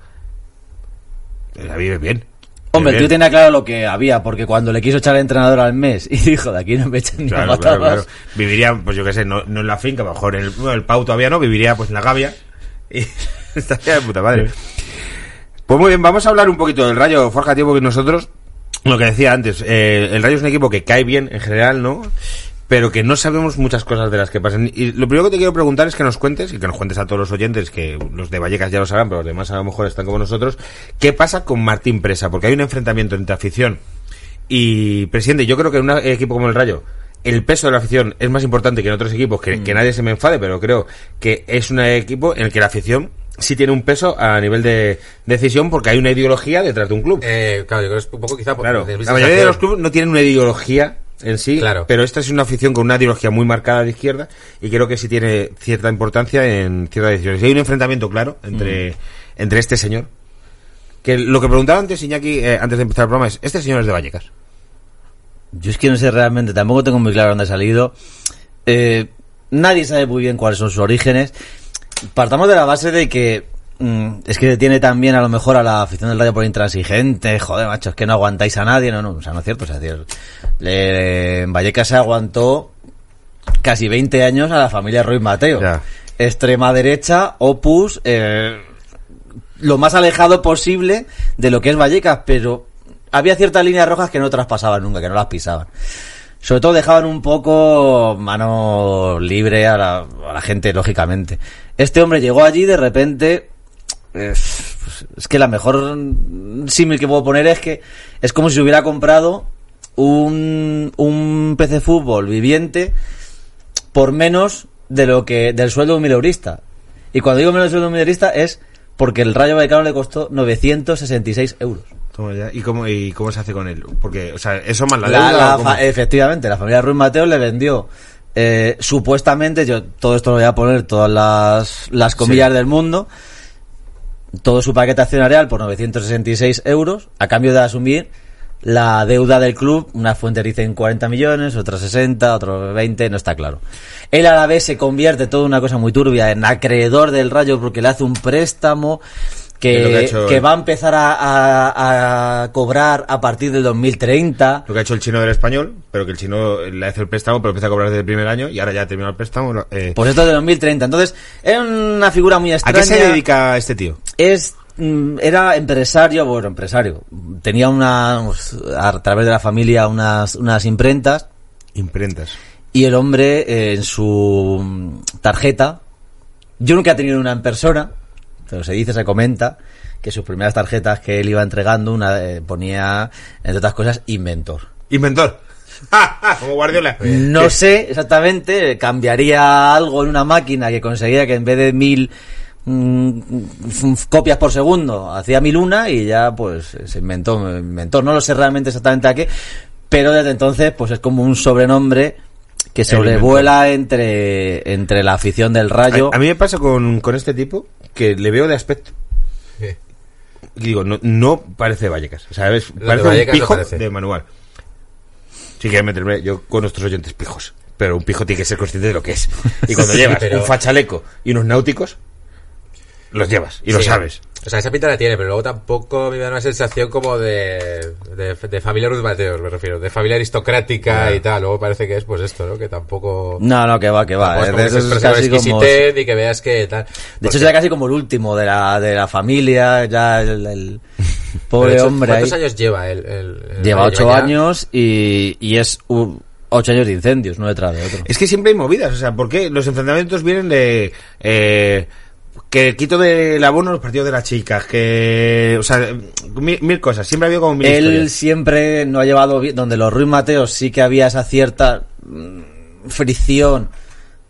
La vives bien. Hombre, el tío tenía claro lo que había, porque cuando le quiso echar al entrenador al mes y dijo, de aquí no me echan ni a Claro, claro, patadas". claro. Viviría, pues yo qué sé, no, no en la finca, a lo mejor en el, el Pau todavía no, viviría pues en la Gavia. Y estaría de puta madre. Pues muy bien, vamos a hablar un poquito del Rayo, Forja, tío, porque nosotros, lo que decía antes, eh, el Rayo es un equipo que cae bien en general, ¿no? Pero que no sabemos muchas cosas de las que pasan. Y lo primero que te quiero preguntar es que nos cuentes, y que nos cuentes a todos los oyentes, que los de Vallecas ya lo sabrán, pero los demás a lo mejor están como nosotros, ¿qué pasa con Martín Presa? Porque hay un enfrentamiento entre afición y presidente. Yo creo que en un equipo como el Rayo, el peso de la afición es más importante que en otros equipos, que, que nadie se me enfade, pero creo que es un equipo en el que la afición sí tiene un peso a nivel de decisión porque hay una ideología detrás de un club. Eh, claro, yo creo que es un poco quizá... Claro, la mayoría de los clubes no tienen una ideología en sí, Claro. pero esta es una afición con una ideología muy marcada de izquierda y creo que sí tiene cierta importancia en ciertas decisiones. Y hay un enfrentamiento claro entre, entre este señor. Que lo que preguntaba antes Iñaki, eh, antes de empezar el programa, es, este señor es de Vallecas. Yo es que no sé realmente, tampoco tengo muy claro dónde ha salido. Eh, nadie sabe muy bien cuáles son sus orígenes. Partamos de la base de que mm, es que tiene también a lo mejor a la afición del Rayo por intransigente. Joder, macho, es que no aguantáis a nadie. No, no, o sea, no es cierto. O sea, es decir, le- Vallecas se aguantó casi 20 años a la familia Ruiz Mateo. Ya. Extrema derecha, Opus, eh, lo más alejado posible de lo que es Vallecas, pero había ciertas líneas rojas que no traspasaban nunca, que no las pisaban. Sobre todo dejaban un poco mano libre a la, a la gente, lógicamente. Este hombre llegó allí de repente. Eh, es que la mejor símil que puedo poner es que es como si hubiera comprado un, un PC fútbol viviente por menos de lo que del sueldo de un mileurista. Y cuando digo menos del sueldo de un mileurista es porque el Rayo Vallecano le costó 966 euros. ¿Y cómo, ¿Y cómo se hace con él? Porque, o sea, eso más la, La- deuda. efectivamente, la familia Ruiz Mateo le vendió eh, supuestamente, yo todo esto lo voy a poner todas las, las comillas Sí. del mundo, todo su paquete accionarial por 966 euros a cambio de asumir la deuda del club. Una fuente dicen 40 millones, otra 60, otro 20, no está claro. Él a la vez se convierte toda una cosa muy turbia en acreedor del Rayo porque le hace un préstamo que ha que, hecho que él. va a empezar a, a- a cobrar a partir del 2030. Lo que ha hecho el chino del español, pero que el chino le hace el préstamo, pero empieza a cobrar desde el primer año y ahora ya ha terminado el préstamo. eh, Pues esto es de 2030. Entonces, era una figura muy ¿A extraña. qué se dedica este tío? Es, mm, era empresario, bueno, empresario. Tenía una, pues, a través de la familia unas, unas imprentas Imprentas. y el hombre eh, en su mm, tarjeta, yo nunca he tenido una en persona, pero se dice, se comenta, que sus primeras tarjetas que él iba entregando, una eh, ponía, entre otras cosas, inventor. Inventor. Como Guardiola. No sé exactamente, cambiaría algo en una máquina que conseguía que en vez de mil mm, f- copias por segundo, hacía mil una y ya pues se inventó, inventó. No lo sé realmente exactamente a qué, pero desde entonces pues es como un sobrenombre que sobrevuela entre, entre la afición del rayo. A, a mí me pasa con, con este tipo que le veo de aspecto. Y digo, no, no parece Vallecas. O sea, ¿ves? de parece Vallecas un no pijo parece. de manual. Sí que meterme yo con nuestros oyentes pijos. Pero un pijo tiene que ser consciente de lo que es. Y cuando Sí, llevas pero- un fachaleco y unos náuticos, los llevas y lo Sí. sabes. O sea, esa pinta la tiene, pero luego tampoco me da una sensación como de, de, de familia Ruth Mateos, me refiero, de familia aristocrática y tal. Luego parece que es pues esto, ¿no? Que tampoco... No, no, que va, que va. es eh, casi como- exquisitez y que veas que tal. De Porque- hecho, ya casi como el último de la, de la familia, ya el, el- Pobre hombre. ¿Cuántos ahí. años lleva el Lleva ocho Lleva años y, y es ocho años de incendios, uno detrás de otro. Es que siempre hay movidas, o sea, ¿por qué? Los enfrentamientos vienen de... Eh, que quito del abono los partidos de las chicas, que... O sea, mil, mil cosas, siempre ha habido como mil Él historias. siempre no ha llevado bien, donde los Ruiz Mateos sí que había esa cierta mm, fricción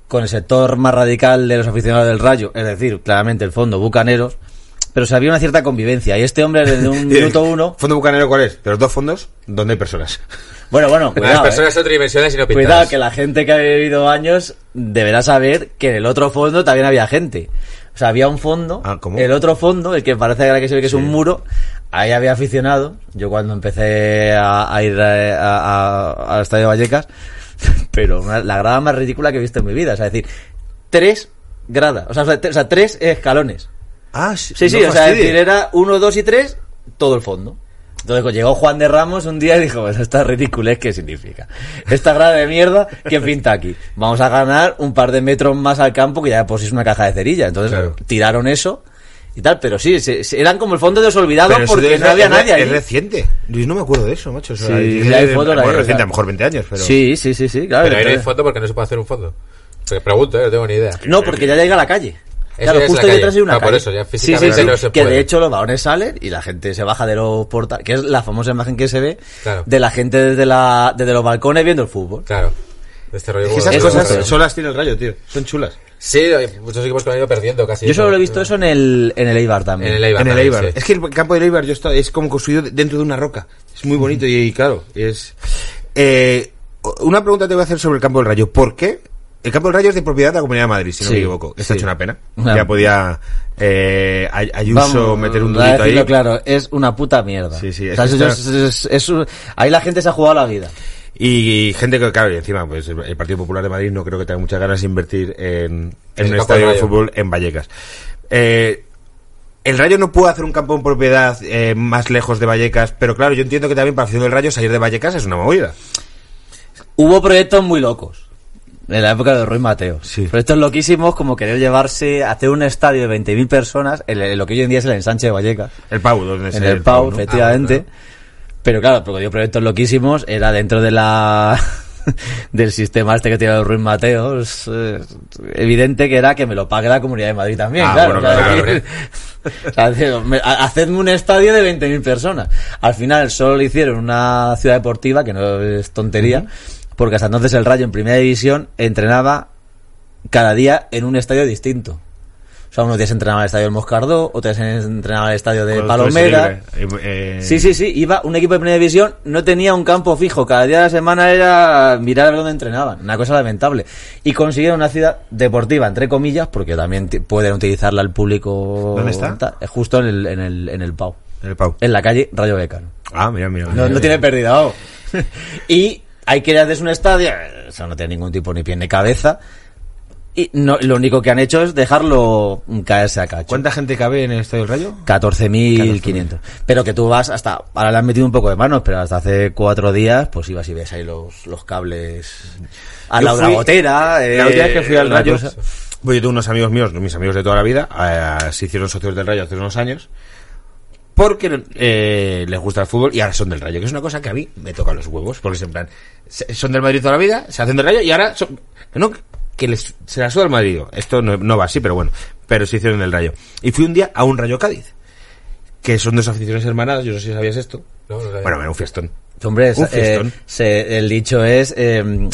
con el sector más radical de los aficionados del Rayo, es decir, claramente el fondo Bucaneros, pero se había una cierta convivencia y este hombre desde un minuto uno, ¿Fondo bucanero cuál es? De los dos fondos, ¿dónde hay personas? bueno, bueno, Las cuidado, personas eh. son tridimensionales y no cuidado que la gente que ha vivido años deberá saber que en el otro fondo también había gente. O sea, había un fondo, Ah, el otro fondo, el que parece que se ve que es un muro, ahí había aficionado. Yo cuando empecé a, a ir eh, al estadio de Vallecas, pero una- la grada más ridícula que he visto en mi vida. O sea, es decir, tres gradas, o sea, o tres escalones. Ah, sí, Sí, sí, o sea, es decir, era uno, dos y tres, todo el fondo. Entonces pues, llegó Juan de Ramos un día y dijo, pues esta ridiculez, ¿qué significa? Esta grada de mierda, ¿qué pinta aquí? Vamos a ganar un par de metros más al campo que ya si es una caja de cerilla. Entonces Claro. tiraron eso y tal, pero sí, se- se- eran como el fondo de los olvidados Pero porque no había es, nadie es ahí. reciente. Luis, no me acuerdo de eso, macho. O sea, Sí, hay bueno, ahí, reciente, sea. a lo mejor 20 años, pero... Sí, sí, sí, sí, claro. Pero ahí no hay fondo porque no se puede hacer un fondo. Pregunto, ¿eh? no tengo ni idea. No, porque ya llega a la calle. Claro, justo detrás hay una Ah, por eso, ya sí, sí, físicamente sí, no se que puede. de hecho los balones salen y la gente se baja de los portales, que es la famosa imagen que se ve Claro. de la gente desde, la, desde los balcones viendo el fútbol. Claro. Este rollo Es que como- esas cosas es. solo las tiene el rayo, tío. Son chulas. Sí, muchos equipos que han ido perdiendo casi. Yo solo lo he visto eso en el, en el Eibar también. En el Eibar. en el también, Eibar. sí. Es que el campo del Eibar yo está, es como construido dentro de una roca. Es muy bonito y, y claro, es... Eh, una pregunta te voy a hacer sobre el campo del Rayo. ¿Por qué? El campo del Rayo es de propiedad de la Comunidad de Madrid, si no Sí, me equivoco. Está sí. hecho una pena. Ya podía eh, Ay- Ayuso Vamos, meter un durito ahí. claro, es una puta mierda. Sí, sí, O sea, es eso que es- es- es un- ahí la gente se ha jugado la vida. Y gente que, claro, y encima, pues el Partido Popular de Madrid no creo que tenga muchas ganas de invertir en, un estadio de fútbol en Vallecas. Eh, el Rayo no puede hacer un campo en propiedad eh, más lejos de Vallecas, pero claro, yo entiendo que también para la afición del Rayo salir de Vallecas es una movida. Hubo proyectos muy locos. En la época de Ruiz Mateo. Sí. Proyectos loquísimos como querer llevarse, hacer un estadio de 20.000 personas, en, en lo que hoy en día es el ensanche de Vallecas. El Pau, donde en el Pau, ¿no? efectivamente. Pero claro, porque dio proyectos loquísimos, era dentro de la del sistema este que tiene Ruiz Mateo. Es, eh, evidente que era que me lo pague la Comunidad de Madrid también, Ah, claro. bueno, o sea, me- hacedme un estadio de 20.000 personas. Al final solo le hicieron una ciudad deportiva, que no es tontería, porque hasta entonces el Rayo en primera división entrenaba cada día en un estadio distinto. O sea, unos días entrenaba en el estadio del Moscardó, otros días entrenaba en el estadio de Palomera. libre. Eh, eh, Sí, sí, sí, iba un equipo de primera división, no tenía un campo fijo, cada día de la semana era mirar a ver dónde entrenaban, una cosa lamentable. Y consiguieron una ciudad deportiva, entre comillas, porque también pueden utilizarla el público. ¿Dónde está? eh, Justo en el, en el, en el Pau, El Pau. en la calle Rayo Becano. Ah, mira, mira. No, mira, no mira. tiene pérdida, y hay que hacer un estadio, eso no tiene ningún tipo ni pie ni cabeza. Y no, lo único que han hecho es dejarlo caerse a cacho. ¿Cuánta gente cabe en el Estadio del Rayo? 14.500. Pero que tú vas hasta, ahora le han metido un poco de manos, pero hasta hace cuatro días, pues ibas y ves ahí los, los cables a Yo la, fui- gotera. eh, La última vez que fui al Rayo, pues yo tuve unos amigos míos, mis amigos de toda la vida, eh, se hicieron socios del Rayo hace unos años, porque eh, les gusta el fútbol y ahora son del Rayo, que es una cosa que a mí me toca los huevos, porque es en plan, se- son del Madrid toda la vida, se hacen del Rayo y ahora son, no, que les, se la suda el Madrid. Esto no, no va así, pero bueno, pero se hicieron del Rayo. Y fui un día a un Rayo Cádiz, que son dos aficiones hermanadas, yo no sé si sabías esto. No, no. Bueno, era un fiestón. Hombre, Un eh, fiestón. se- el dicho es eh,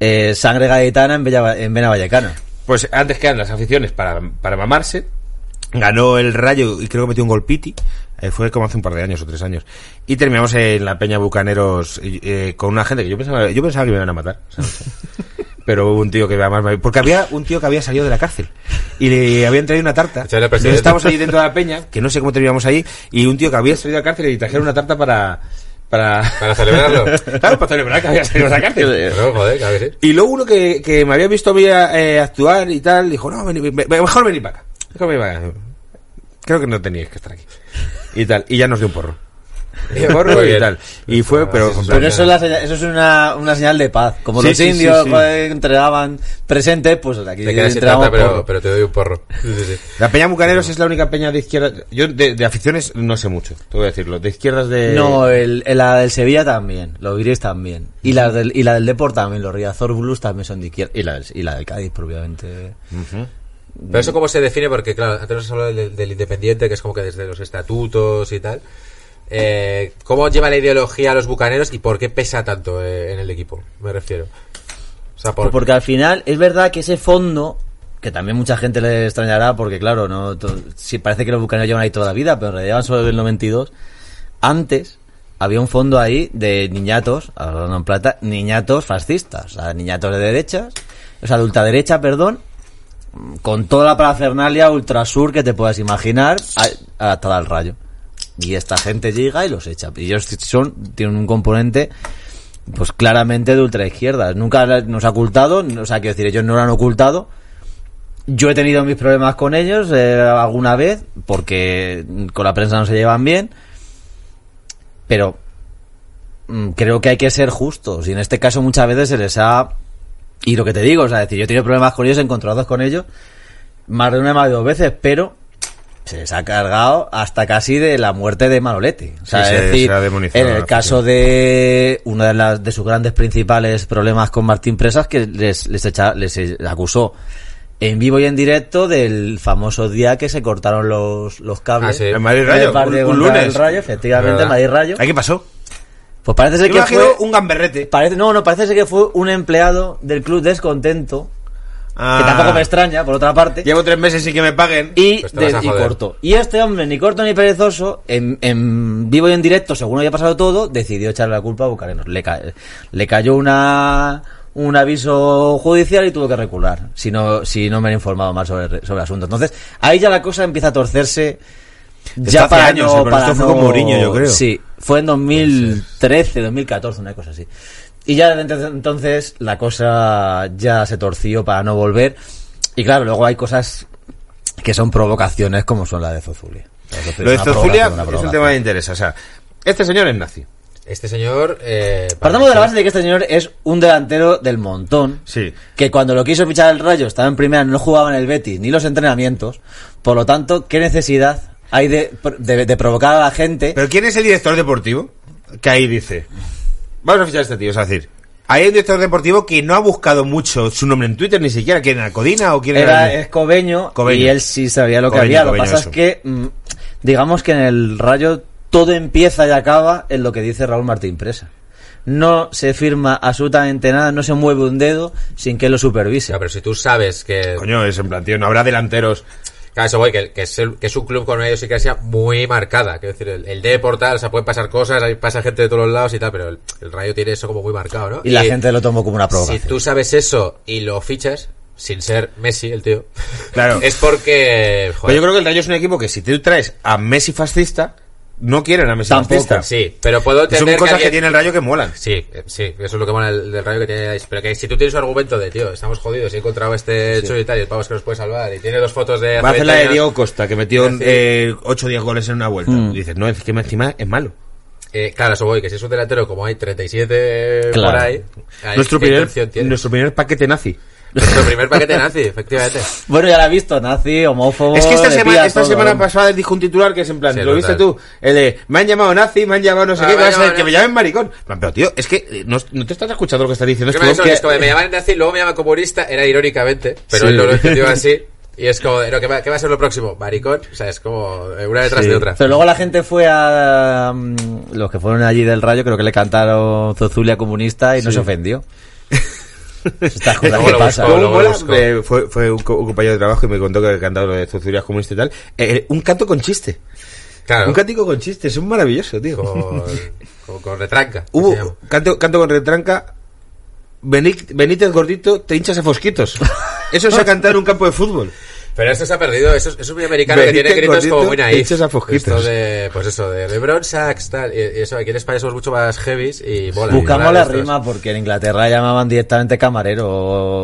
eh, sangre gaditana en, Bella- en Vena Vallecana. Pues antes quedan las aficiones para, para mamarse. Ganó el Rayo y creo que metió un gol Piti. Eh, fue como hace un par de años o tres años. Y terminamos en la Peña Bucaneros eh, con una gente que yo pensaba, yo pensaba que me iban a matar. ¿sabes? Pero hubo un tío que además me- Porque había un tío que había salido de la cárcel. Y le habían traído una tarta. Entonces estábamos ahí dentro de la peña, que no sé cómo terminamos ahí. Y un tío que había salido de la cárcel y trajeron una tarta para... Para, Para celebrarlo. claro, para celebrar que había salido de la cárcel. Pero, joder, sí. Y luego uno que, que me había visto a mí eh, actuar y tal, dijo, no, vení, ve- ve- mejor venir para acá. Mejor venir para acá. Creo que no teníais que estar aquí. Y tal, y ya nos dio un porro. Y gorro Muy y tal. Y fue, pero... Pero eso es, la señal- eso es una, una señal de paz. Como Sí, los sí, indios sí. entregaban presentes, pues aquí Te tarta, pero, porro. pero te doy un porro. La Peña Bucaneros es la única peña de izquierda. Yo de, de aficiones no sé mucho, te voy a decirlo. De izquierdas de. No, el, el- la del Sevilla también, los Viris también. Y la del, y la del Deport también, los Riazor Blues también son de izquierda. Y la del, y la del Cádiz, propiamente. Pero eso cómo se define, porque claro, antes nos hablado del, independiente, que es como que desde los estatutos y tal. Eh, ¿Cómo lleva la ideología a los bucaneros y por qué pesa tanto eh, en el equipo? Me refiero. O sea, Pues Porque al final es verdad que ese fondo, que también mucha gente le extrañará, porque claro, no to- sí parece que los bucaneros llevan ahí toda la vida, pero en realidad llevan solo el 92. Antes había un fondo ahí de niñatos, hablando en plata, niñatos fascistas, o sea, niñatos de derechas, o sea, de ultraderecha, perdón, con toda la parafernalia ultrasur que te puedas imaginar, adaptada al rayo. Y esta gente llega y los echa. Y ellos son, tienen un componente pues claramente de ultraizquierda. Nunca nos ha ocultado, o sea, quiero decir, ellos no lo han ocultado. Yo he tenido mis problemas con ellos eh, alguna vez, porque con la prensa no se llevan bien, pero mm, creo que hay que ser justos. Y en este caso muchas veces se les ha... Y lo que te digo, o sea, es decir, yo he tenido problemas con ellos, encontrados con ellos, más de una más de dos veces, pero se les ha cargado hasta casi de la muerte de Manolete. O sea, Sí, es se- decir, se ha demonizado en el caso de uno de, las, de sus grandes principales problemas con Martín Presas, que les, les, echa- les acusó en vivo y en directo del famoso día que se cortaron los, los cables. Ah, sí. En Madrid Rayo, un, un lunes. Rayo, efectivamente, Madrid Rayo. ¿Ahí qué pasó? Pues parece ser Yo que imagino fue... un gamberrete. Parece, no, no, parece ser que fue un empleado del club descontento, Ah, que tampoco me extraña, por otra parte. Llevo tres meses sin que me paguen. Y, Pues de- y corto. Y este hombre, ni corto ni perezoso, en, en vivo y en directo, según había pasado todo, decidió echarle la culpa a Bucarenos. Le, ca- le cayó una un aviso judicial y tuvo que recular, si no, si no me han informado más sobre, sobre el asunto. Entonces, ahí ya la cosa empieza a torcerse. Ya para años, no, eh, pero para esto fue no- con Mourinho, yo creo. Sí, fue en 2013, 2014, una cosa así. Y ya desde entonces la cosa ya se torció para no volver. Y claro, luego hay cosas que son provocaciones como son la de Zozulia. Lo de Zozulia es un tema que interesa. O sea, este señor es nazi. Este señor. Eh, Partamos de la base de que este señor es un delantero del montón. Sí. Que cuando lo quiso fichar el Rayo estaba en primera, no jugaba en el Betis ni los entrenamientos. Por lo tanto, ¿qué necesidad hay de, de- de provocar a la gente? ¿Pero quién es el director deportivo? Que ahí dice, vamos a fichar a este tío. Es decir, hay un director deportivo que no ha buscado mucho su nombre en Twitter, ni siquiera quién era Codina o quién era... Era, es Cobeño, Cobeño. y él sí sabía lo que Cobeño, había. Lo que pasa eso. es que, mm, digamos que en el Rayo todo empieza y acaba en lo que dice Raúl Martín Presa. No se firma absolutamente nada, no se mueve un dedo sin que lo supervise. Ya, pero si tú sabes que. Coño, es en plan, tío, no habrá delanteros. Claro, eso voy, que, que es, el- que es un club con una idiosincrasia muy marcada. Quiero decir, el, el Depor, tal, o sea, pueden pasar cosas, pasa gente de todos los lados y tal, pero el, el Rayo tiene eso como muy marcado, ¿no? Y la gente lo tomó como una Si provocación. tú sabes eso y lo fichas, sin ser Messi, el tío, Claro. es porque. Pero yo creo que el Rayo es un equipo que si tú traes a Messi fascista, no quieren a Messi Tampoco. Sí, pero puedo Son entender cosas que, alguien- tiene el Rayo que molan. Sí, eh, sí, eso es lo que mola el, del rayo que tiene. Pero que si tú tienes un argumento de, tío, estamos jodidos, he encontrado este hecho y tal, y el pavo es que nos puede salvar, y tiene dos fotos de. Va a hace hacer la 20 de. Diego Costa, que metió Sí. eh, 8 o 10 goles en una vuelta. Mm. Dices, no, es que encima es malo. Eh, claro, eso voy, que si es un delantero como hay 37 por Claro. ahí, ahí, Nuestro ¿qué primer, tiene? nuestro primer paquete nazi. Nuestro primer paquete nazi, efectivamente. Bueno, ya lo he visto, nazi, homófobo. Es que esta, semana, esta todo, semana ¿no? pasada dijo un titular que es en plan, Sí, ¿lo viste tú? El de, me han llamado nazi, me han llamado no sé Ah, qué, me vas a que me llamen maricón. Pero tío, es que eh, no, no te estás escuchando lo que estás diciendo. Es Es que me, que- es como me llaman nazi, luego me llaman comunista, era irónicamente, pero Sí. él no lo entendió así. Y es como, no, ¿qué, va, qué va a ser lo próximo? Maricón, o sea, es como una detrás Sí. de otra. Pero luego la gente fue a. mm, los que fueron allí del Rayo, creo que le cantaron Zozulia comunista y no se ofendió. Estas cosas que pasan. eh, fue, fue un, co- un compañero de trabajo y me contó que cantado lo de Zuzurías comunista y tal. Eh, un canto con chiste. Claro, Un cántico con chiste, es un maravilloso, tío. con, con, con retranca. Hubo canto, canto con retranca. Benítez gordito, te hinchas a fosquitos. Eso es a cantar en un campo de fútbol. Pero eso se ha perdido, eso, eso es muy americano que tiene gritos como muy naif. Esto de, pues eso, de LeBron Sachs, tal. Y, y eso, aquí en España somos mucho más heavies y mola. Buscamos la estos. rima porque en Inglaterra llamaban directamente camarero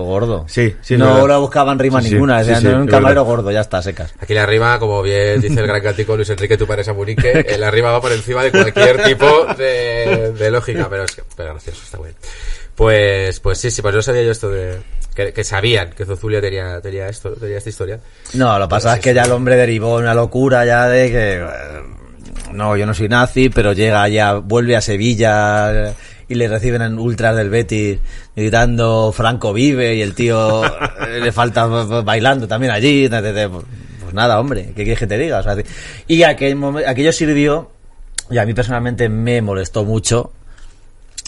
gordo. Sí, sí, No la buscaban rima Sí, ninguna, sí, decían sí, "No, un camarero verdad. gordo, ya está, secas. Aquí la rima, como bien dice el gran cántico Luis Enrique, tú pares a Munique, eh, la rima va por encima de cualquier tipo de, de lógica, pero es que, pero gracioso, está bien. Pues, pues sí, sí, pues no sabía yo esto de, que, que sabían que Zozulia tenía, tenía esto, tenía esta historia. No, lo pasa es que ya el hombre derivó una locura ya de que... eh, No, yo no soy nazi, pero llega ya, vuelve a Sevilla eh, y le reciben en ultras del Betis gritando Franco vive y el tío eh, le falta b- bailando también allí. Pues nada, hombre, ¿qué quieres que te diga? O sea, y aquel momen- aquello sirvió, y a mí personalmente me molestó mucho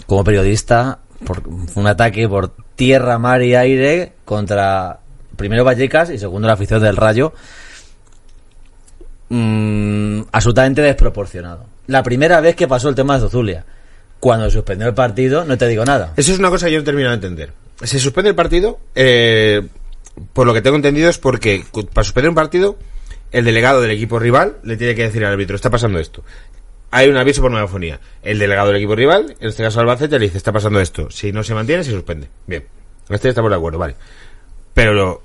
como periodista, por un ataque por tierra, mar y aire contra primero Vallecas y segundo la afición del Rayo. Mm, absolutamente desproporcionado. La primera vez que pasó el tema de Zozulia. Cuando suspendió el partido, no te digo nada. Eso es una cosa que yo no he terminado de entender. Se suspende el partido, eh, por lo que tengo entendido es porque para suspender un partido, el delegado del equipo rival le tiene que decir al árbitro, está pasando esto. Hay un aviso por megafonía. El delegado del equipo rival, en este caso Albacete, le dice, está pasando esto. Si no se mantiene, se suspende. Bien. En este estamos de acuerdo, vale. Pero lo-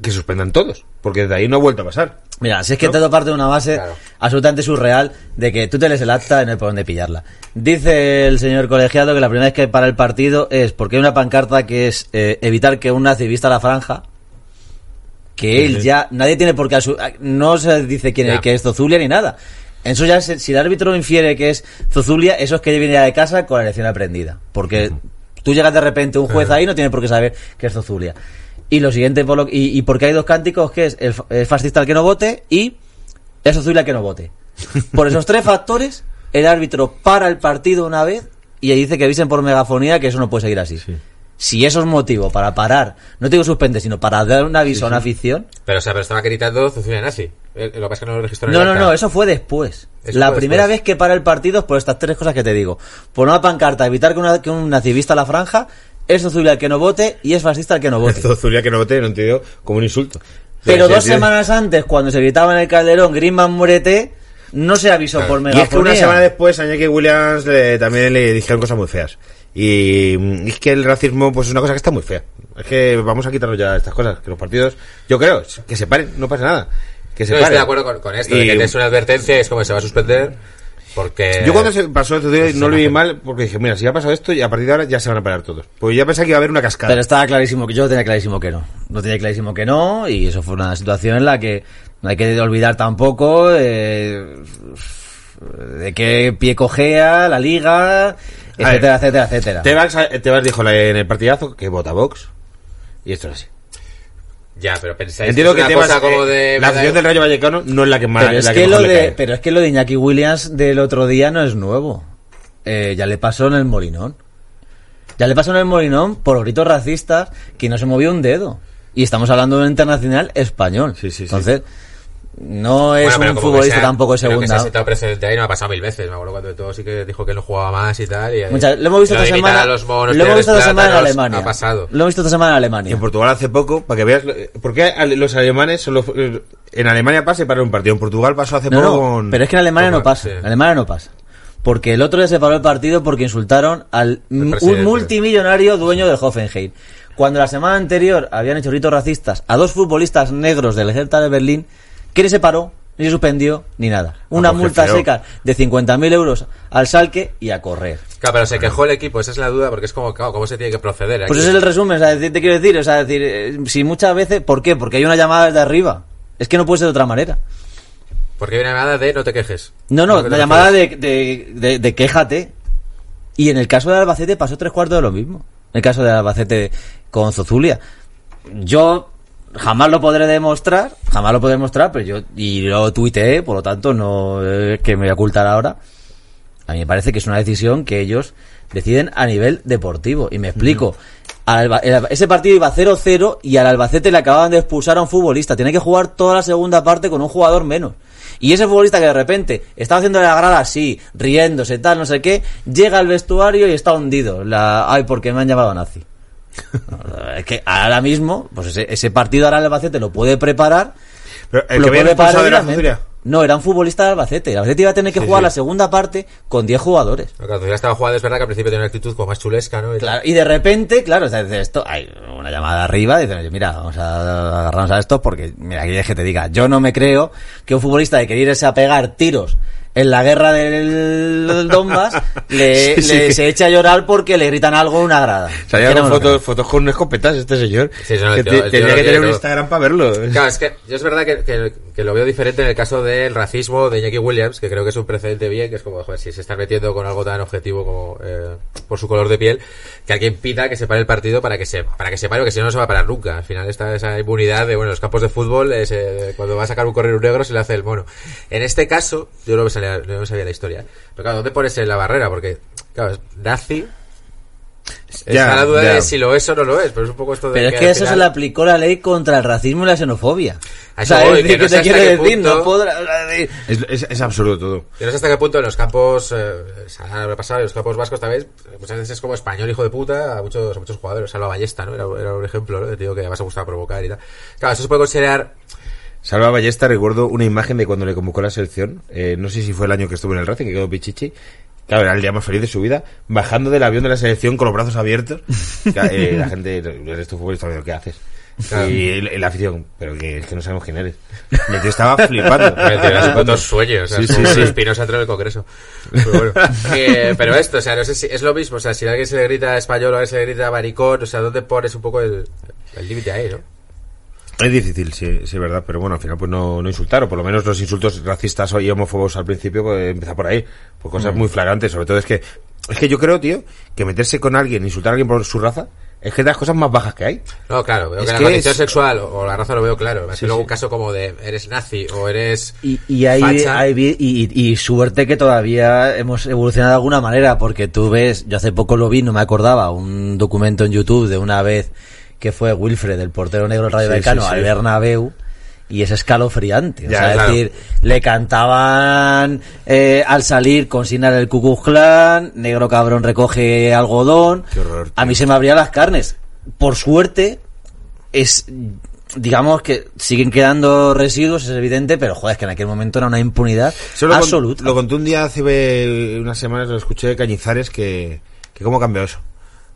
que suspendan todos, porque desde ahí no ha vuelto a pasar. Mira, si es que todo parte de una base Claro. absolutamente surreal de que tú te lees el acta y no hay por dónde pillarla. Dice el señor colegiado que la primera vez que para el partido es porque hay una pancarta que es eh, evitar que un nazi vista la franja. Que él ya, nadie tiene por qué no se dice quién es, que es Zozulia ni nada. Eso ya, se- si el árbitro infiere que es Zozulia, eso es que viene ya de casa con la lección aprendida. Porque tú llegas de repente, un juez ahí no tiene por qué saber que es Zozulia. Y lo siguiente, por lo, y, y porque hay dos cánticos, que es el, el fascista el que no vote y es Zozulia el que no vote. Por esos tres factores, el árbitro para el partido una vez y dice que avisen por megafonía que eso no puede seguir así. Si eso es motivo para parar, no te digo suspender, sino para dar un aviso a una afición, Pero, o sea, pero estaba gritando Zozulia nazi. Eh, Lo que pasa es que no lo registró en no, el no, acta. no, eso fue después. Eso la fue primera después. vez que para el partido es por estas tres cosas que te digo. Por una pancarta, evitar que, una- que un nacivista la franja, es Zozulia el que no vote y es fascista el que no vote. Esto Zulia que no vote, no entiendo como un insulto. Pero Sí, dos sí. semanas antes, cuando se gritaba en el Calderón, Griezmann muérete, no se avisó por Y megafonía. es que una semana después a Iñaki Williams le- también le dijeron cosas muy feas. Y mm, es que el racismo pues es una cosa que está muy fea. Es que vamos a quitarnos ya estas cosas. Que los partidos, yo creo, que se paren, no pasa nada. Que se No, paren. estoy de acuerdo con, con esto, de Y- que es una advertencia es como que se va a suspender. Porque. Yo cuando se pasó esto no lo vi mal porque dije, mira, si ha pasado esto y a partir de ahora ya se van a parar todos. Pues ya pensaba que iba a haber una cascada. Pero estaba clarísimo que yo tenía clarísimo que no. No tenía clarísimo que no, y eso fue una situación en la que no hay que olvidar tampoco eh, de qué pie cojea la liga, etcétera, etcétera, etcétera. Tebas, Tebas dijo en el partidazo que vota Vox. Y esto es así. Ya, pero pensáis Entiendo que que es una Tebas, cosa como eh, de. la afición del Rayo Vallecano no es la que más pero, es la que lo de, cae. pero es que lo de Iñaki Williams del otro día no es nuevo. Eh, ya le pasó en el Molinón. Ya le pasó en el Molinón por gritos racistas que no se movió un dedo. Y estamos hablando de un internacional español. Sí, sí, sí. Entonces, no es Bueno, un futbolista se ha- tampoco de pero que se segunda. ha sentado precedente ahí, no ha pasado mil veces. Me acuerdo cuando todo sí que dijo que no jugaba más y tal. Y, Muchas- lo hemos visto esta semana. a los monos, lo hemos visto esta semana en Alemania. Ha pasado. Lo hemos visto esta semana en Alemania. En Portugal hace poco, para que veas, ¿por qué los alemanes solo, en Alemania pasa y para un partido? En Portugal pasó hace No, poco no, con... pero es que en Alemania no pasa. sí. En Alemania no pasa. Porque el otro día se paró el partido porque insultaron al un multimillonario dueño del Hoffenheim. Cuando la semana anterior habían hecho ritos racistas a dos futbolistas negros del Hertha de Berlín, que ni se paró, ni se suspendió, ni nada. Una pues qué multa feo. seca de 50.000 euros al salque y a correr. Claro, pero se quejó el equipo, esa es la duda, porque es como, claro, ¿cómo se tiene que proceder? Pues aquí? ese es el resumen, o sea, te quiero decir, o sea, decir, eh, si muchas veces, ¿por qué? Porque hay una llamada desde arriba. Es que no puede ser de otra manera. Porque hay una llamada de no te quejes. No, no, ¿A lo que la llamada de, de, de- de quéjate. Y en el caso de Albacete pasó tres cuartos de lo mismo. En el caso de Albacete con Zozulia. Yo jamás lo podré demostrar, jamás lo podré demostrar, pero yo, y lo tuiteé, por lo tanto no es que me voy a ocultar ahora. A mí me parece que es una decisión que ellos deciden a nivel deportivo. Y me explico. Al Alba- el- ese partido iba 0-0 y al Albacete le acababan de expulsar a un futbolista. Tiene que jugar toda la segunda parte con un jugador menos. Y ese futbolista que de repente estaba haciendo la grada así, riéndose, tal, no sé qué, llega al vestuario y está hundido. La, ay, porque me han llamado nazi. Es que ahora mismo, pues ese, ese partido ahora el Albacete lo puede preparar. Pero el lo que puede había preparar. Zuria. No, era un futbolista del Albacete. El Albacete iba a tener que Sí, jugar sí. la segunda parte con 10 jugadores. Estaba jugando, es verdad que al principio tenía una actitud como más chulesca, ¿no? Y Claro, y de repente, claro, o sea, dice esto, hay una llamada arriba, dice, oye, mira, vamos a agarrarnos a esto porque, mira, aquí es que te diga, yo no me creo que un futbolista de querer irse a pegar tiros en la guerra del Donbass le, Sí, sí. le- se echa a llorar porque le gritan algo en una grada. Salía Que no lo fotos, fotos con escopetas este señor. Sí, no, que tío- te- el tío tendría lo que tener un. Instagram para verlo. Claro, es que yo es verdad que, que- que lo veo diferente en el caso del racismo de Iñaki Williams, que creo que es un precedente bien, que es como, joder, si se está metiendo con algo tan objetivo como eh, por su color de piel, que alguien pida que se pare el partido para que se para que se pare, que si no, no se va a parar nunca. Al final está esa inmunidad de, bueno, los campos de fútbol, es, eh, cuando va a sacar un correo negro se le hace el mono. En este caso, yo no me sabía, no me sabía la historia. Pero claro, ¿dónde pones en la barrera? Porque, claro, es nazi... Ya, está la duda ya. de si lo es o no lo es, pero es un poco esto de Pero es que eso se final- le aplicó la ley contra el racismo y la xenofobia. A O eso sea, voy, es que no ¿qué sé te quiere decir? punto- No podrá... o sea, Es, es, es absurdo todo. Yo no sé hasta qué punto en los campos, eh, pasado, en los campos vascos vez, muchas veces es como español hijo de puta a muchos, a muchos jugadores. Salva Ballesta, ¿no? Era, era un ejemplo, ¿no? De tío que además se gustaba provocar y tal. Claro, eso se puede considerar, Salva Ballesta, recuerdo una imagen de cuando le convocó la selección. eh, no sé si fue el año que estuvo en el Racing, que quedó Pichichi. Claro, era el día más feliz de su vida, bajando del avión de la selección con los brazos abiertos. Eh, la gente, eres tu futbolista, ¿qué haces? Claro. Y la afición, pero que es que no sabemos quién eres. Tío estaba flipando. putos sueños, o sea, Sí, sí, sí. Espinosa entró en el Congreso. Pero, bueno. Que- pero esto, o sea, no sé si es lo mismo, o sea, si a alguien se le grita español o a alguien se le grita maricón, o sea, ¿dónde pones un poco el límite ahí, no? Es difícil, sí, sí, es verdad, pero bueno, al final pues no, no insultar, o por lo menos los insultos racistas y homófobos al principio, pues empezar por ahí, por cosas muy flagrantes, sobre todo es que, es que yo creo, tío, que meterse con alguien, insultar a alguien por su raza, es que es de las cosas más bajas que hay. No, claro, veo Es que la que condición es- sexual o la raza lo veo claro. Es Sí, luego sí. un caso como de eres nazi o eres Y, y hay, facha. hay vi- y, y- y suerte que todavía hemos evolucionado de alguna manera, porque tú ves, yo hace poco lo vi, no me acordaba, un documento en YouTube de una vez que fue Wilfred, el portero negro del Rayo Sí, Vallecano, sí, sí. al Bernabéu, y es escalofriante. O sea, claro. es decir, le cantaban eh, al salir consignar el Ku Klan, negro cabrón recoge algodón. Qué horror, A mí se me abrían las carnes. Por suerte, es digamos que siguen quedando residuos, es evidente, pero joder, es que en aquel momento era una impunidad con- absoluta. lo conté un día hace unas semanas, lo escuché de Cañizares, que, que cómo cambió eso.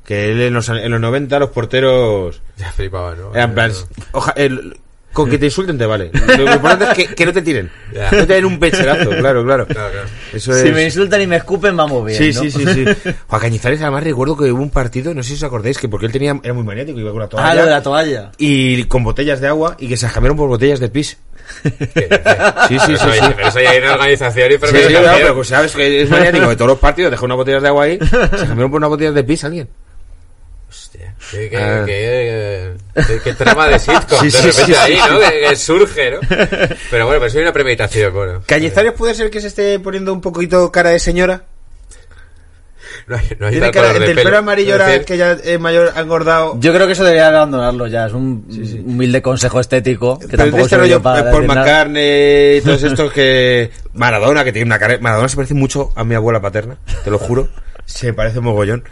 Que él en los, en los 90 los porteros Ya flipaba, ¿no? eran en plan, oja- el- con que te insulten te vale. Lo importante es que, que no te tiren. Ya. No te den un pecherazo, claro, claro. Claro, claro. Eso Si es... me insultan y me escupen, vamos bien. Sí, ¿no? sí, sí, sí. Juan Cañizares, además recuerdo que hubo un partido, no sé si os acordáis, que porque él tenía, era muy maniático, iba con la toalla. Ah, lo de la toalla. Y con botellas de agua y que se cambiaron por botellas de pis. Sí, sí, sí. pero eso ya hay una organización y Sí, sí, claro, pero pues sabes que es maniático de todos los partidos, deja unas botellas de agua ahí, se cambiaron por unas botellas de pis alguien. Qué, Ah. qué, qué- qué trama de sitcom Sí, de sí, repente sí, ahí, sí, ¿no? Que, que surge, ¿no? Pero bueno, pero eso hay una premeditación, bueno. Cañizares puede ser que se esté poniendo un poquito cara de señora. No hay, no hay Tiene cara, de entre el pelo. pelo amarillo ahora que ya es mayor ha engordado. Yo creo que eso debería abandonarlo ya. Es un humilde consejo estético que Pero tampoco este rollo, para eh. McCartney y todos estos que... Maradona, que tiene una cara... Maradona se parece mucho a mi abuela paterna, te lo juro. Se parece mogollón.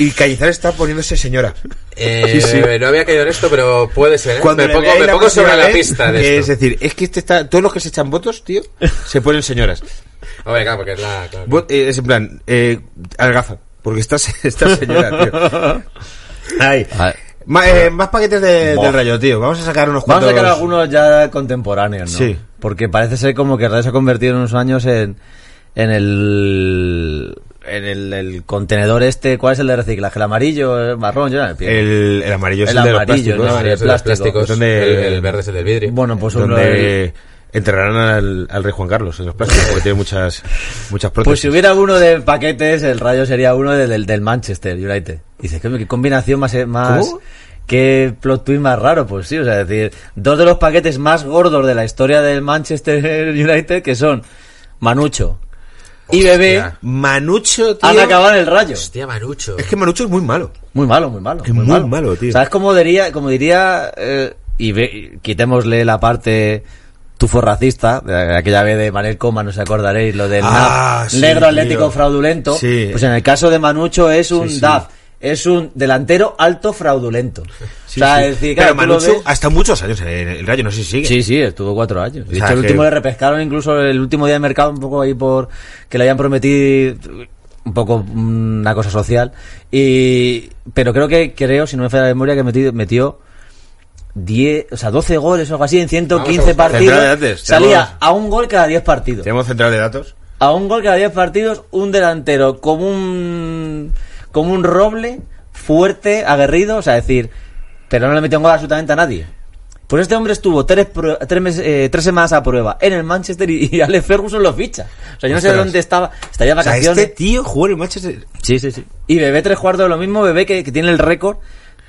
Y Cañizares está poniéndose señora. eh, Sí, sí. No había caído en esto, pero puede ser, ¿eh? Cuando me pongo, veáis me la pongo sobre la vez, pista de Es esto. decir, es que este está... Todos los que se echan votos, tío, se ponen señoras. Hombre, claro, porque es la... claro, eh, es en plan, eh, algaza. Porque está, está señora, tío. Ah, eh, más paquetes de- del rayo, tío. Vamos a sacar unos Vamos a cuantos... sacar algunos ya contemporáneos, ¿no? Sí. Porque parece ser como que Radio se ha convertido en unos años en, en el en el, el contenedor este, ¿cuál es el de reciclaje? ¿El amarillo, el marrón? Yo no me. El, el amarillo es El el, de los amarillo, plásticos. ¿no? Amarillo es de los plástico. plásticos, Donde- el, el verde es el del vidrio. Bueno, pues uno donde enterrarán al, al rey Juan Carlos en los plásticos porque tiene muchas muchas prótesis. Pues si hubiera uno de paquetes, el rayo sería uno de- del, del Manchester United. Dices, ¿qué, qué combinación más, más ¿Cómo? qué plot twist más raro, pues sí, o sea, es decir, dos de los paquetes más gordos de la historia del Manchester United, que son Manucho y Bebé, Hostia. Manucho, tío. han acabado en el rayo. Hostia, Marucho. Es que Manucho es muy malo. Muy malo, muy malo. Es muy malo, tío. ¿Sabes cómo diría, como diría, eh, y ve- quitémosle la parte tufo racista, de aquella vez de Manel Coma, no os acordaréis, lo del Ah, NAF, sí, negro tío. atlético fraudulento, Sí. pues en el caso de Manucho es un Sí, sí. DAF, es un delantero alto fraudulento. Sí, o sea, sí. es decir, claro, Pero Manucho ves- hasta muchos años en el Rayo, no sé si sigue. Sí, sí, estuvo cuatro años. De O sea, hecho, el que- último le repescaron incluso el último día de mercado, un poco ahí por que le habían prometido un poco mm, una cosa social. Y pero creo que, creo, si no me falla la memoria, que metió, metió 10, o sea, 12 goles o algo así en 115 Vamos a buscar. partidos. Central de antes, Salía tenemos- a un gol cada 10 partidos. Tenemos central de datos. A un gol cada 10 partidos, un delantero como un como un roble, fuerte, aguerrido, o sea, decir, pero no le metió un gol absolutamente a nadie. Pues este hombre estuvo tres, tres, meses- eh, tres semanas a prueba en el Manchester y, y Alex Ferguson lo ficha. O sea, yo no sé dónde estaba. Estaría O sea, vacaciones. este tío jugó en el Manchester. Sí, sí, sí. Y Bebé tres cuartos de lo mismo, Bebé que, que tiene el récord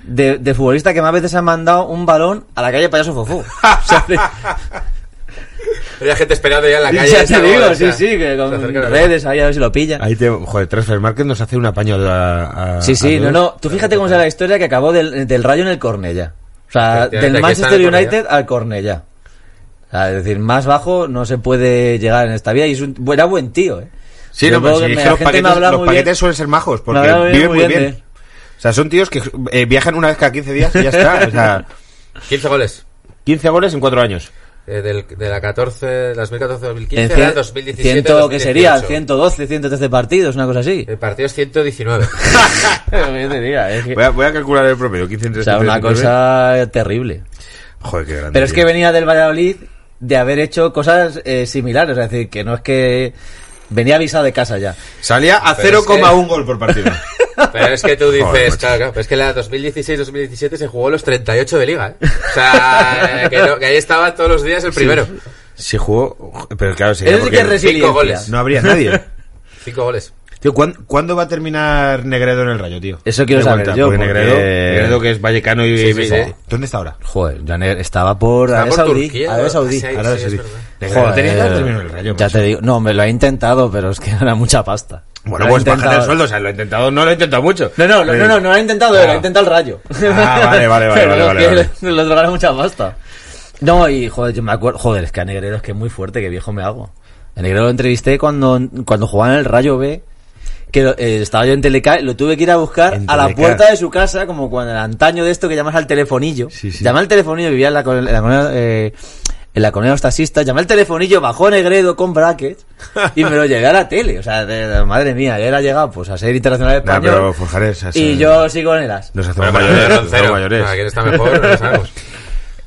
de, de futbolista que más veces ha mandado un balón a la calle Payaso Fofó. O sea, Había gente esperando ya en la calle. ya te digo, hora, sí, sí, que con redes ahí a ver si lo pillan. Ahí te, joder, Transfer Market nos hace un apaño a, a- Sí, sí, a no, no. Tú fíjate cómo será la historia que acabó del, del Rayo en el Cornella. O sea, del Manchester United al Cornella. O sea, es decir, más bajo no se puede llegar en esta vida y es un, era buen tío, ¿eh? Sí, Yo no, pero es que los paquetes, los suelen ser majos porque muy viven muy bien él. O sea, son tíos que eh, viajan una vez cada 15 días y ya está. O sea, 15 goles. 15 goles en 4 años. Eh, del, de la 14, 2014-2015 En era cien- 2017 ciento, que sería 2018. 112, 113 partidos, una cosa así. El partido es 119. Yo te diría, es que- Voy a, voy a calcular el promedio. 15 entre o sea, 13, una 19. cosa terrible. Joder, qué grande. Pero es que venía del Valladolid de haber hecho cosas eh, similares, es decir, que no es que venía avisado de casa ya. Salía a Pero es 0,1 gol por partido. Pero es que tú Joder, dices, macho. claro, claro, pero es que la 2016-2017 se jugó los 38 de liga, ¿eh? O sea, que, no- que ahí estaba todos los días el primero. Se jugó. Pero claro, sería sí que es resiliencia. cinco goles. no habría nadie. Cinco goles. Tío, ¿cuán- ¿cuándo va a terminar Negredo en el Rayo, tío? Eso quiero saber cuenta, yo, Porque porque- Negredo, Negredo, que es vallecano y... Sí, sí, sí. ¿Dónde está ahora? Joder, ya ne- estaba por Arabia Saudí. Turquía, Arabia. Saudí. Sí, Arabia sí, Saudí. que terminado en el Rayo. ya te digo, no, me lo ha intentado, pero es que era mucha pasta. Bueno, pues bajar el sueldo. O sea, lo he intentado, no lo he intentado mucho. No, no, no, no, no, no lo ha intentado, lo Ah. ha intentado el rayo. Ah, vale, vale, vale, vale, le otorgaron mucha pasta. No, y joder, yo me acuerdo, joder, es que a Negredo es que es muy fuerte, que viejo me hago. A Negredo lo entrevisté cuando, cuando jugaba en el Rayo B, que eh, estaba yo en Teleca, lo tuve que ir a buscar En a la puerta de su casa, como cuando el antaño de esto que llamas al telefonillo. Sí, sí. Llamé al telefonillo, vivía en la, en la colonia, eh, en la colonia de los taxistas, llamé al telefonillo, bajó Negredo con brackets y me lo llevé a la tele. O sea, de- de- madre mía, ya era llegado pues a ser internacional Nah, español. pero Forjares... es, y yo sigo en el as. Nos hacemos mayores. pero nos hacemos mayores. Ah, ¿Quién está mejor? No lo sabemos.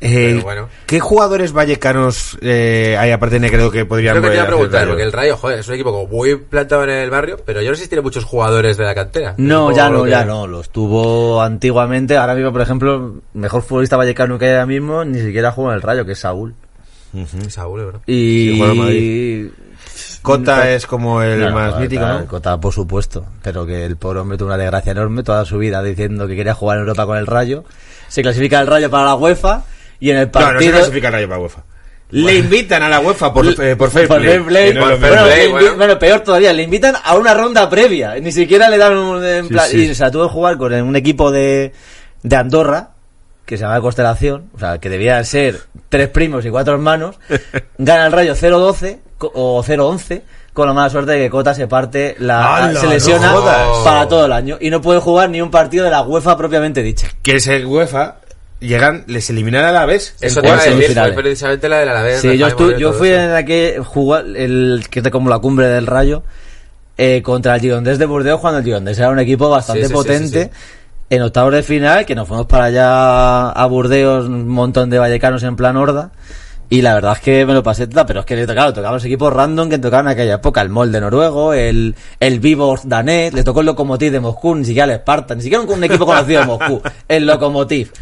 Eh, Pero bueno. ¿Qué jugadores vallecanos eh, hay aparte de Negredo que podrían Creo que te iba a preguntar, porque el Rayo, joder, es un equipo como muy plantado en el barrio, pero yo no sé si tiene muchos jugadores de la cantera. No, ya no, ya no. Los tuvo antiguamente. Ahora mismo, por ejemplo, mejor futbolista vallecano que hay ahora mismo, ni siquiera juega en el Rayo, que es Saúl. Saúl, ¿verdad? Y... Sí. Cota es como el No, más mítico, ¿no? Cota, por supuesto. Pero que el pobre hombre tuvo una desgracia enorme toda su vida diciendo que quería jugar en Europa con el Rayo. Se clasifica el Rayo para la UEFA y en el No, no se partido... clasifica el Rayo para UEFA. Le invitan a la UEFA por, eh, por fair Por play. fair play. no bueno, play, bueno. bueno, peor todavía, le invitan a una ronda previa. Ni siquiera le dan un. en Sí, plan- sí. Y se la tuvo que jugar con un equipo de, de Andorra, que se llama Constelación, o sea, que debían ser tres primos y cuatro hermanos. Gana el Rayo 0-12 co- o 0-11, con la mala suerte de que Cota se parte, la, ¡Hala, se lesiona no para todo el año. Y no puede jugar ni un partido de la UEFA propiamente dicha. Que ese UEFA llegan, les eliminan a la vez. Eso te iba a precisamente la. Sí, de yo, estu- Moreno y yo fui eso. en la que jugó el que es como la cumbre del Rayo eh, contra el Girondés de Burdeos cuando el Girondés era un equipo bastante Sí, sí, sí, potente sí, en octavos de final que nos fuimos para allá a Burdeos un montón de vallecanos en plan horda y la verdad es que me lo pasé pero es que le tocaba, tocaba los equipos random que tocaban en aquella época, el Molde noruego, el, el Vivos danés, le tocó el Lokomotiv de Moscú, ni siquiera el Sparta, ni siquiera un, un equipo conocido de Moscú, el Lokomotiv.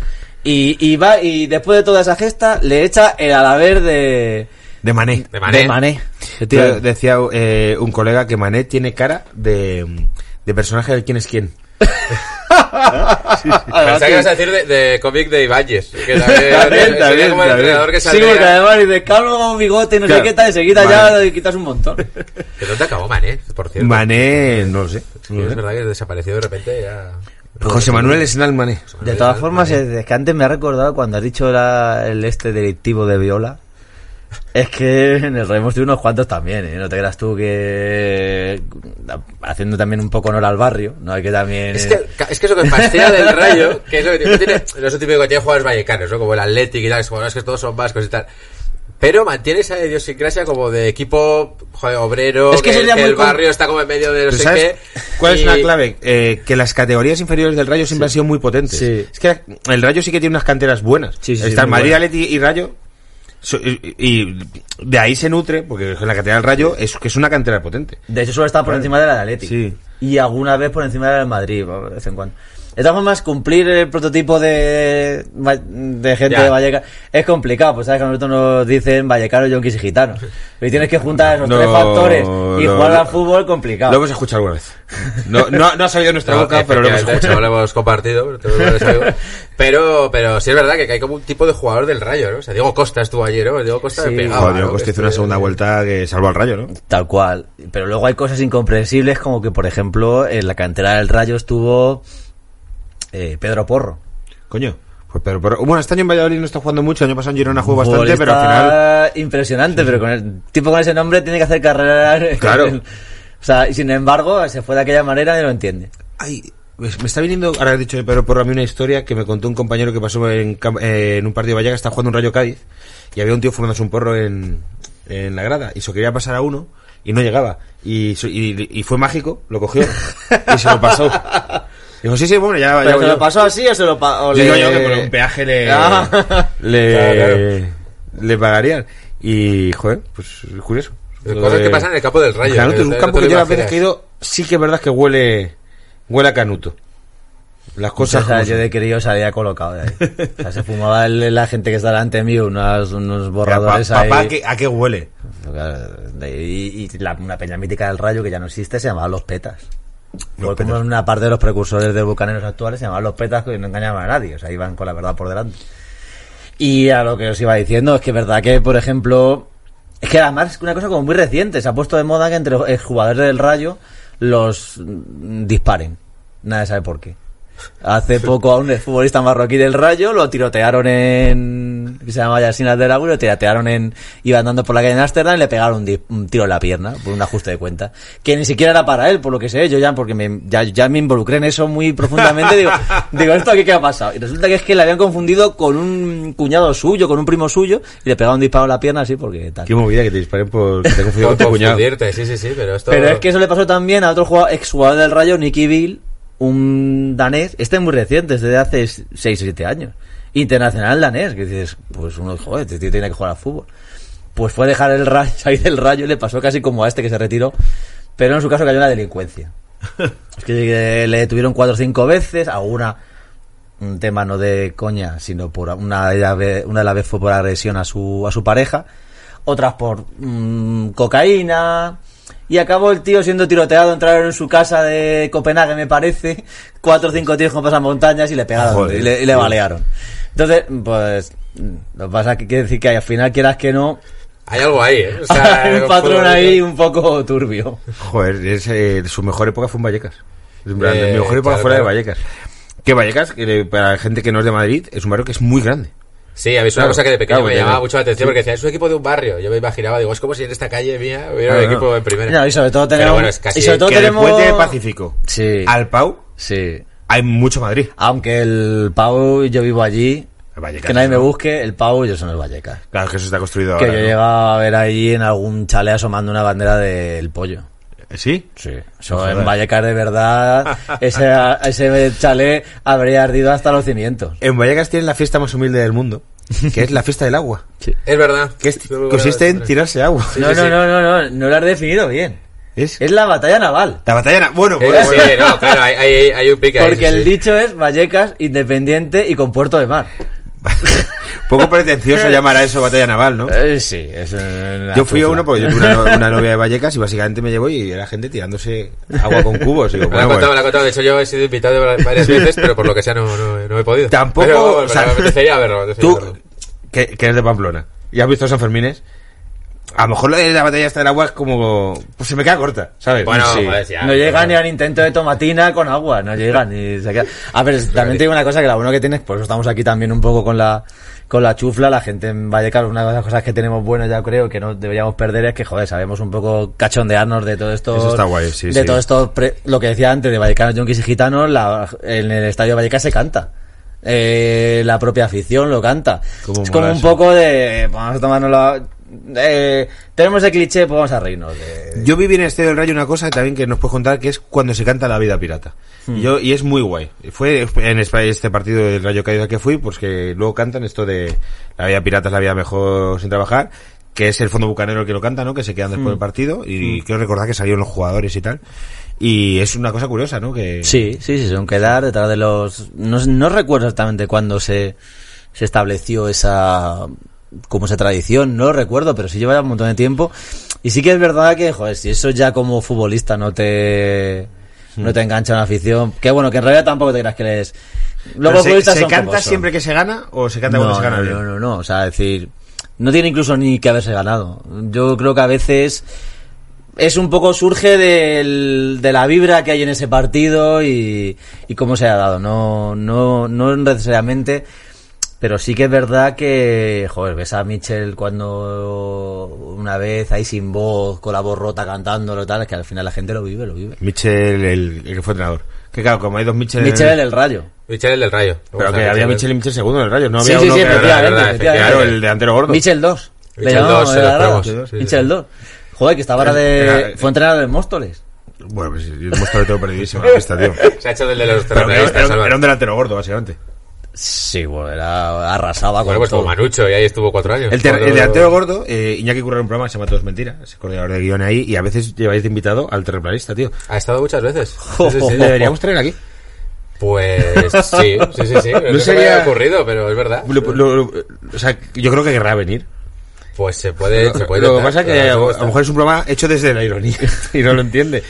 Y, y va, y después de toda esa gesta, le echa el Alaver de, De Mané. De Mané. de Mané. Yo decía eh, un colega que Mané tiene cara de, de personaje de quién es quién. Pensaba que ibas a decir de, de cómic de Ibáñez. Que también, También, también, como el también. entrenador que Sí, porque además dice, calvo con bigote, no sé Claro. qué tal, y se quita Vale. ya y quitas un montón. ¿Que dónde acabó Mané, por cierto? Mané, no lo sé. Sí, no lo es sé. verdad que desapareció de repente ya... José Manuel Esnal Mané. De todas formas, es que antes me ha recordado cuando has dicho la- el este delictivo de Viola. Es que en el Rayo hemos tenido unos cuantos también, ¿eh? No te creas tú que... Haciendo también un poco honor al barrio, ¿no? Hay que también... Es que, es que eso que fastidia del rayo, que es lo que tiene, tiene no es lo típico que tiene jugadores vallecanos, ¿no? Como el Athletic y tal, jugadores que todos son vascos y tal. Pero mantiene esa idiosincrasia como de equipo joder, obrero, Es que que, sería que el com- barrio está como en medio de no sé ¿Sabes qué. cuál es y- una clave? Eh, que las categorías inferiores del Rayo siempre han sido muy potentes. Sí. Es que el Rayo sí que tiene unas canteras buenas. Sí, sí, sí, Está el Madrid. Atleti y Rayo. Y, de ahí se nutre, porque la cantera del Rayo es que es una cantera potente. De hecho, suele estar por encima de la de Atlético. Sí. Y alguna vez por encima de la del Madrid, de vez en cuando. De todas formas, cumplir el prototipo de, de gente Ya. de Vallecas es complicado, pues sabes que a nosotros nos dicen vallecanos, yonkis y gitanos. Y tienes que juntar esos No, tres factores y no, jugar no. al fútbol complicado. Lo hemos escuchado alguna vez. No, no, no ha salido de nuestra No, boca, pero lo hemos escuchado. lo hemos compartido, pero, pero, pero sí es verdad que hay como un tipo de jugador del Rayo, ¿no? O sea, Diego Costa estuvo ayer, ¿no? Diego Costa Sí. me pegaba, pues que hizo Este- una segunda vuelta que salvó al Rayo, ¿no? Tal cual. Pero luego hay cosas incomprensibles como que, por ejemplo, en la cantera del Rayo estuvo eh, Pedro Porro. Coño. Pues, pero, pero- bueno, este año en Valladolid no está jugando mucho. El año pasado en Girona jugó bastante, pero al final. Impresionante, pero con el tipo con ese nombre tiene que hacer carrera. Claro. o sea, y sin embargo, se fue de aquella manera y no lo entiende. Ay, me está viniendo, ahora he dicho de Pedro Porro, a mí una historia que me contó un compañero que pasó en, eh, en un partido de Vallecas, estaba jugando un Rayo Cádiz, y había un tío fumándose un porro en, en la grada, y se quería pasar a uno, y no llegaba. Y, y, y fue mágico, lo cogió, y se lo pasó. Dijo, sí, sí, bueno, ya, ya ¿Pero voy se yo. lo pasó así o se lo pasó? Digo yo que por un peaje le, Ah. le, Claro, le pagarían. Y, joder, pues curioso. Cosas que pasan en el campo del Rayo. Canuto es un campo que yo las veces que he ido, sí que es verdad que huele, huele a canuto. Las cosas o sea, yo de querido salía colocado de ahí. O sea, se fumaba el- la gente que está delante mío unos, unos borradores Pa- papá, ahí. ¿a qué, ¿a qué huele? Y, y la- una peña mítica del Rayo que ya no existe se llamaba Los Petas. Como Petas. una parte de los precursores de bucaneros actuales se llamaban Los Petas que no engañaban a nadie. O sea, iban con la verdad por delante. Y a lo que os iba diciendo es que es verdad que, por ejemplo, es que además es una cosa como muy reciente. Se ha puesto de moda que entre los jugadores del Rayo los mm, disparen. Nadie sabe por qué. Hace poco a un futbolista marroquí del Rayo lo tirotearon en... que se llama Yasinas del y lo tirotearon en... iba andando por la calle en Ámsterdam y le pegaron un, di- un tiro en la pierna por un ajuste de cuenta. Que ni siquiera era para él, por lo que sé, yo ya, porque me, ya, ya me involucré en eso muy profundamente, digo, digo, ¿esto aquí qué ha pasado? Y resulta que es que le habían confundido con un cuñado suyo, con un primo suyo, y le pegaron un disparo en la pierna así porque tal. Qué movida que te disparen por te confundido con tu cuñado. sí, sí, sí, pero esto... Pero es que eso le pasó también a otro jugador, exjugador del Rayo, Nicky Bill, un danés, este es muy reciente, es de hace 6 o 7 años. Internacional danés, que dices, pues uno, joder, este tío tiene que jugar al fútbol. Pues fue dejar el rayo, salir del rayo y le pasó casi como a este que se retiró, pero en su caso cayó en la delincuencia. es que le detuvieron cuatro o cinco veces, alguna un tema no de coña, sino por una de las ve- una de las veces fue por agresión a su a su pareja, otras por mm, cocaína y acabó el tío siendo tiroteado, entraron en su casa de Copenhague, me parece, cuatro o cinco tíos con pasamontañas y le pegaron Joder, y le, y le tío. balearon. Entonces, pues lo que pasa es que quiere decir que al final quieras que no, Hay algo ahí, ¿eh? O sea, hay un patrón ahí un poco turbio. Joder, es, eh, su mejor época fue en Vallecas. En plan, Eh, mi mejor época claro, fuera claro. de Vallecas. Que Vallecas, que para la gente que no es de Madrid, es un barrio que es muy grande. Sí, a mí es una Claro, cosa que de pequeño claro, me llamaba mucho la atención sí. porque decía, es un equipo de un barrio. Yo me imaginaba, digo, es como si en esta calle mía hubiera Claro, un equipo no. en primera. No, y sobre todo Pero tenemos bueno, es casi- y sobre todo que tenemos puente Pacífico Sí. al Pau Sí. hay mucho Madrid. Aunque el Pau, yo vivo allí. Vallecas, que nadie me busque, el Pau, yo soy en el Vallecas. Claro, que eso está construido Que ahora. yo ¿no? llegaba a ver ahí en algún chale asomando una bandera del pollo. ¿Sí? Sí. Eso Joder. en Vallecas de verdad, ese, ese chale habría ardido hasta los cimientos. En Vallecas tienen la fiesta más humilde del mundo, que es la fiesta del agua. Es verdad. Que es- consiste en tirarse agua. Sí, no, sí, no, sí. no, no, no, no lo has definido bien. Es Es la batalla naval. la batalla. na- Bueno, Eh, bueno, sí, bueno. no, claro, hay, hay, hay un pique ahí, Porque sí, el sí. dicho es Vallecas, independiente y con puerto de mar. Poco pretencioso llamar a eso batalla naval, ¿no? Eh, sí, es Yo fui a uno porque yo tuve una, no- una novia de Vallecas y básicamente me llevó y era gente tirándose agua con cubos. Y digo, Me la bueno, contado, bueno. la ha contado. De hecho, yo he sido invitado varias veces, pero por lo que sea no, no, no he podido. Tampoco, Pero, o sea, me apetecería verlo. me apetecería Tú, verlo. que, que eres de Pamplona, y has visto San Fermines, a lo mejor la, la batalla esta del agua es como... Pues se me queda corta, ¿sabes? Bueno, Sí. joder, ya, no llega pero- ni al intento de tomatina con agua, no llega ni se queda. A ver, también te digo una cosa que la bueno que tienes, por eso estamos aquí también un poco con la con la chufla, la gente en Vallecas, una de las cosas que tenemos buenas ya creo que no deberíamos perder es que joder, sabemos un poco cachondearnos de todo esto Eso está guay, sí, de sí. todo esto pre- lo que decía antes de Vallecanos, Yonkis y Gitanos, la- en el estadio de Vallecas se canta. Eh, la propia afición lo canta. Es como un eso. poco de vamos a tomárnoslo eh, tenemos el cliché, pues vamos a reírnos de, Yo viví en Estadio del Rayo una cosa también que nos puedes contar que es cuando se canta la vida pirata. Hmm. Y Yo, y es muy guay. Fue en este partido del Rayo Caído que fui, pues que luego cantan esto de la vida pirata es la vida mejor sin trabajar, que es el fondo bucanero el que lo canta, ¿no? Que se quedan después Hmm. del partido y quiero recordar que salieron los jugadores y tal. Y es una cosa curiosa, ¿no? Que Sí, sí, sí, son quedar detrás de los... No, no recuerdo exactamente cuándo se, se estableció esa como esa tradición, no lo recuerdo, pero sí lleva ya un montón de tiempo. Y sí que es verdad que, joder, si eso ya como futbolista no te no te engancha una afición, que bueno, que en realidad tampoco te creas que. Pero Los se, se canta siempre que se gana o se canta no, cuando se gana no, bien? no, no, no, o sea, es decir, no tiene incluso ni que haberse ganado. Yo creo que a veces es un poco surge del- de la vibra que hay en ese partido y, y cómo se ha dado. No, no, no necesariamente, pero sí que es verdad que, joder, ves a Mitchell cuando una vez ahí sin voz, con la voz rota cantándolo y tal, es que al final la gente lo vive, lo vive. Mitchell, el, el que fue entrenador. Que claro, como hay dos Mitchell... en el- Mitchell el rayo. Michel el del Rayo. Pero que había. Mitchell y Mitchell segundo en el Rayo, no Sí, había sí, uno sí, que- efectivamente, verdad, efectivamente. Claro, el delantero gordo. Mitchell 2. Le Mitchell llamamos, 2, se era los sí, sí, Mitchell sí. 2. Joder, que estaba ahora de... Era- Fue entrenador de Móstoles. Bueno, pues yo muestro de todo perdidísimo la pista, tío. Se ha hecho del de los Pero que era, terroristas, era- era un delantero gordo, básicamente. Sí, bueno, era arrasaba Bueno, con pues como todo. Manucho, y ahí estuvo cuatro años. El, Cuando- el delantero gordo, eh, Iñaki curra un programa que se llama Todo es Mentira, es coordinador de guion ahí, y a veces lleváis de invitado al terraplanista, tío. Ha estado muchas veces. Sí, sí, sí. Le deberíamos traer aquí. Pues sí, sí, sí, sí. No, se me sería- había ocurrido, pero es verdad. Lo- lo- lo- o sea, yo creo que querrá venir. Pues se puede, se puede lo que pasa es que a, no lo mejor es un programa hecho desde la ironía y no lo entiende.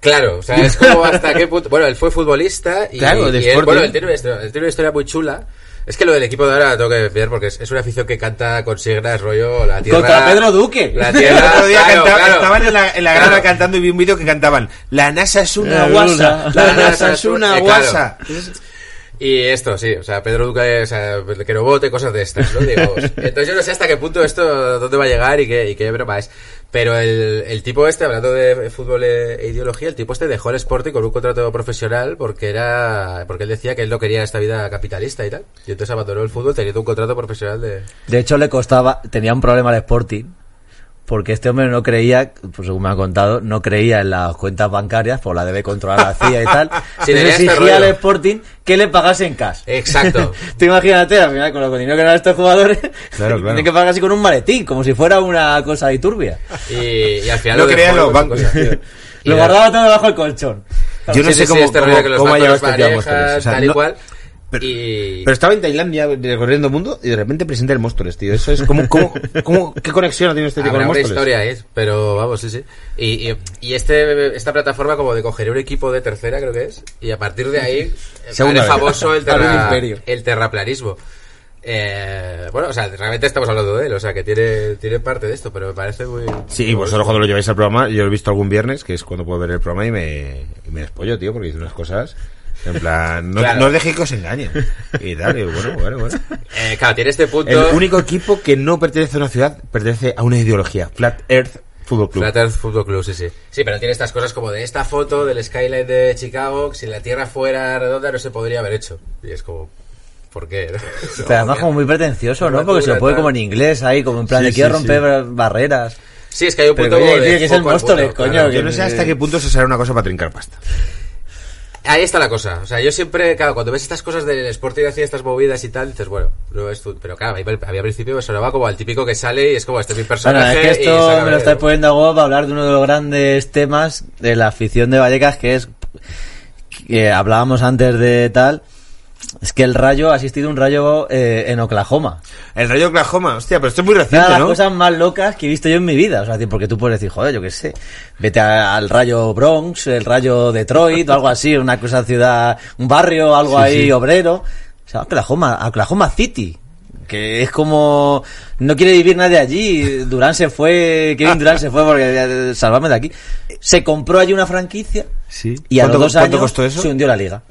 Claro, o sea, es como hasta qué punto... Bueno, él fue futbolista y, Claro, de y él, bueno, él tiene, una historia, él tiene una historia muy chula. Es que lo del equipo de ahora lo tengo que ver porque es, es una afición que canta consignas, rollo, la tierra... Contra Pedro Duque. La El tierra... otro día claro, cantaba- claro. estaban en la, en la Claro. grada cantando y vi un vídeo que cantaban La NASA es una guasa, la NASA es una Eh, claro. guasa. Y esto, sí, o sea, Pedro Duque, o sea, que no vote, cosas de estas, ¿no? Digo, entonces yo no sé hasta qué punto esto, dónde va a llegar y qué, y qué broma es. Pero el, el tipo este, hablando de fútbol e ideología, el tipo este dejó el Sporting con un contrato profesional porque era, porque él decía que él no quería esta vida capitalista y tal. Y entonces abandonó el fútbol teniendo un contrato profesional de... De hecho, le costaba, tenía un problema al Sporting, porque este hombre no creía, pues según me han contado, no creía en las cuentas bancarias, por la debe controlar la CIA y tal. Sí, tenía este exigía al. Sporting que le pagase en cash. Exacto. Tú imagínate, al final, con lo dinero que eran estos jugadores, Claro, claro. tienen que pagar así con un maletín, como si fuera una cosa ahí turbia. Y, y al final No lo creían los bancos. cosas, Lo guardaba todo debajo del colchón. Yo no Sí, sé sí, sí, cómo, este cómo, rollo que los cómo ha llegado este tío a parejas. O sea, tal y no- cual. Pero, y... pero estaba en Tailandia recorriendo el mundo y de repente presenta el Móstoles, tío. Eso es como, como, como- ¿qué conexión tenido este tío con el historia ahí, pero vamos, sí, sí. Y, y, y este, esta plataforma como de coger un equipo de tercera, creo que es, y a partir de ahí haré vez. famoso el, terra- el terraplanismo. Eh, bueno, o sea, realmente estamos hablando de él, o sea, que tiene, tiene parte de esto, pero me parece muy... Sí, y vosotros cuando lo lleváis al programa, yo lo he visto algún viernes, que es cuando puedo ver el programa y me, y me despollo, tío, porque dice unas cosas. En plan, no, Claro. no os dejéis que os engañen. Y tal, y bueno, bueno, bueno. Eh, claro, tiene este punto... El único equipo que no pertenece a una ciudad, pertenece a una ideología. Flat Earth Football Club. Flat Earth Football Club, sí, sí. Sí, pero tiene estas cosas como de esta foto del skyline de Chicago, si la Tierra fuera redonda no se podría haber hecho. Y es como... ¿Por qué? Pero además como muy pretencioso, ¿no? Porque se lo pone como en inglés ahí, como en plan Sí, de quiero sí, romper barreras. Sí, es que hay un Pero punto oye, como de tío, que es el Móstoles, punto, coño, claro. que- Yo no sé hasta qué punto se será una cosa para trincar pasta. Ahí está la cosa. O sea, yo siempre, claro, cuando ves estas cosas del Sporting haciendo estas movidas y tal, dices, bueno, no es tu... Pero claro, había al principio me sonaba como al típico que sale y es como, este es mi Bueno, personaje. es que esto me lo estáis poniendo a huevo para hablar de uno de los grandes temas de la afición de Vallecas, que es que hablábamos antes de tal, es que el Rayo ha asistido a un Rayo eh, en Oklahoma. El Rayo Oklahoma, hostia, pero esto es muy Una reciente, de las ¿no? cosas más locas que he visto yo en mi vida. O sea, porque tú puedes decir, joder, yo qué sé, vete a- al Rayo Bronx, el Rayo Detroit, o algo así, una cosa ciudad, un barrio, algo Sí, ahí sí. obrero. O sea, Oklahoma, Oklahoma City. Que es como... No quiere vivir nadie allí. Durán se fue, Kevin Durán se fue porque eh, salvame de aquí. Se compró allí una franquicia Sí. y a los ¿Cuánto- dos cuánto años costó eso? se hundió la liga.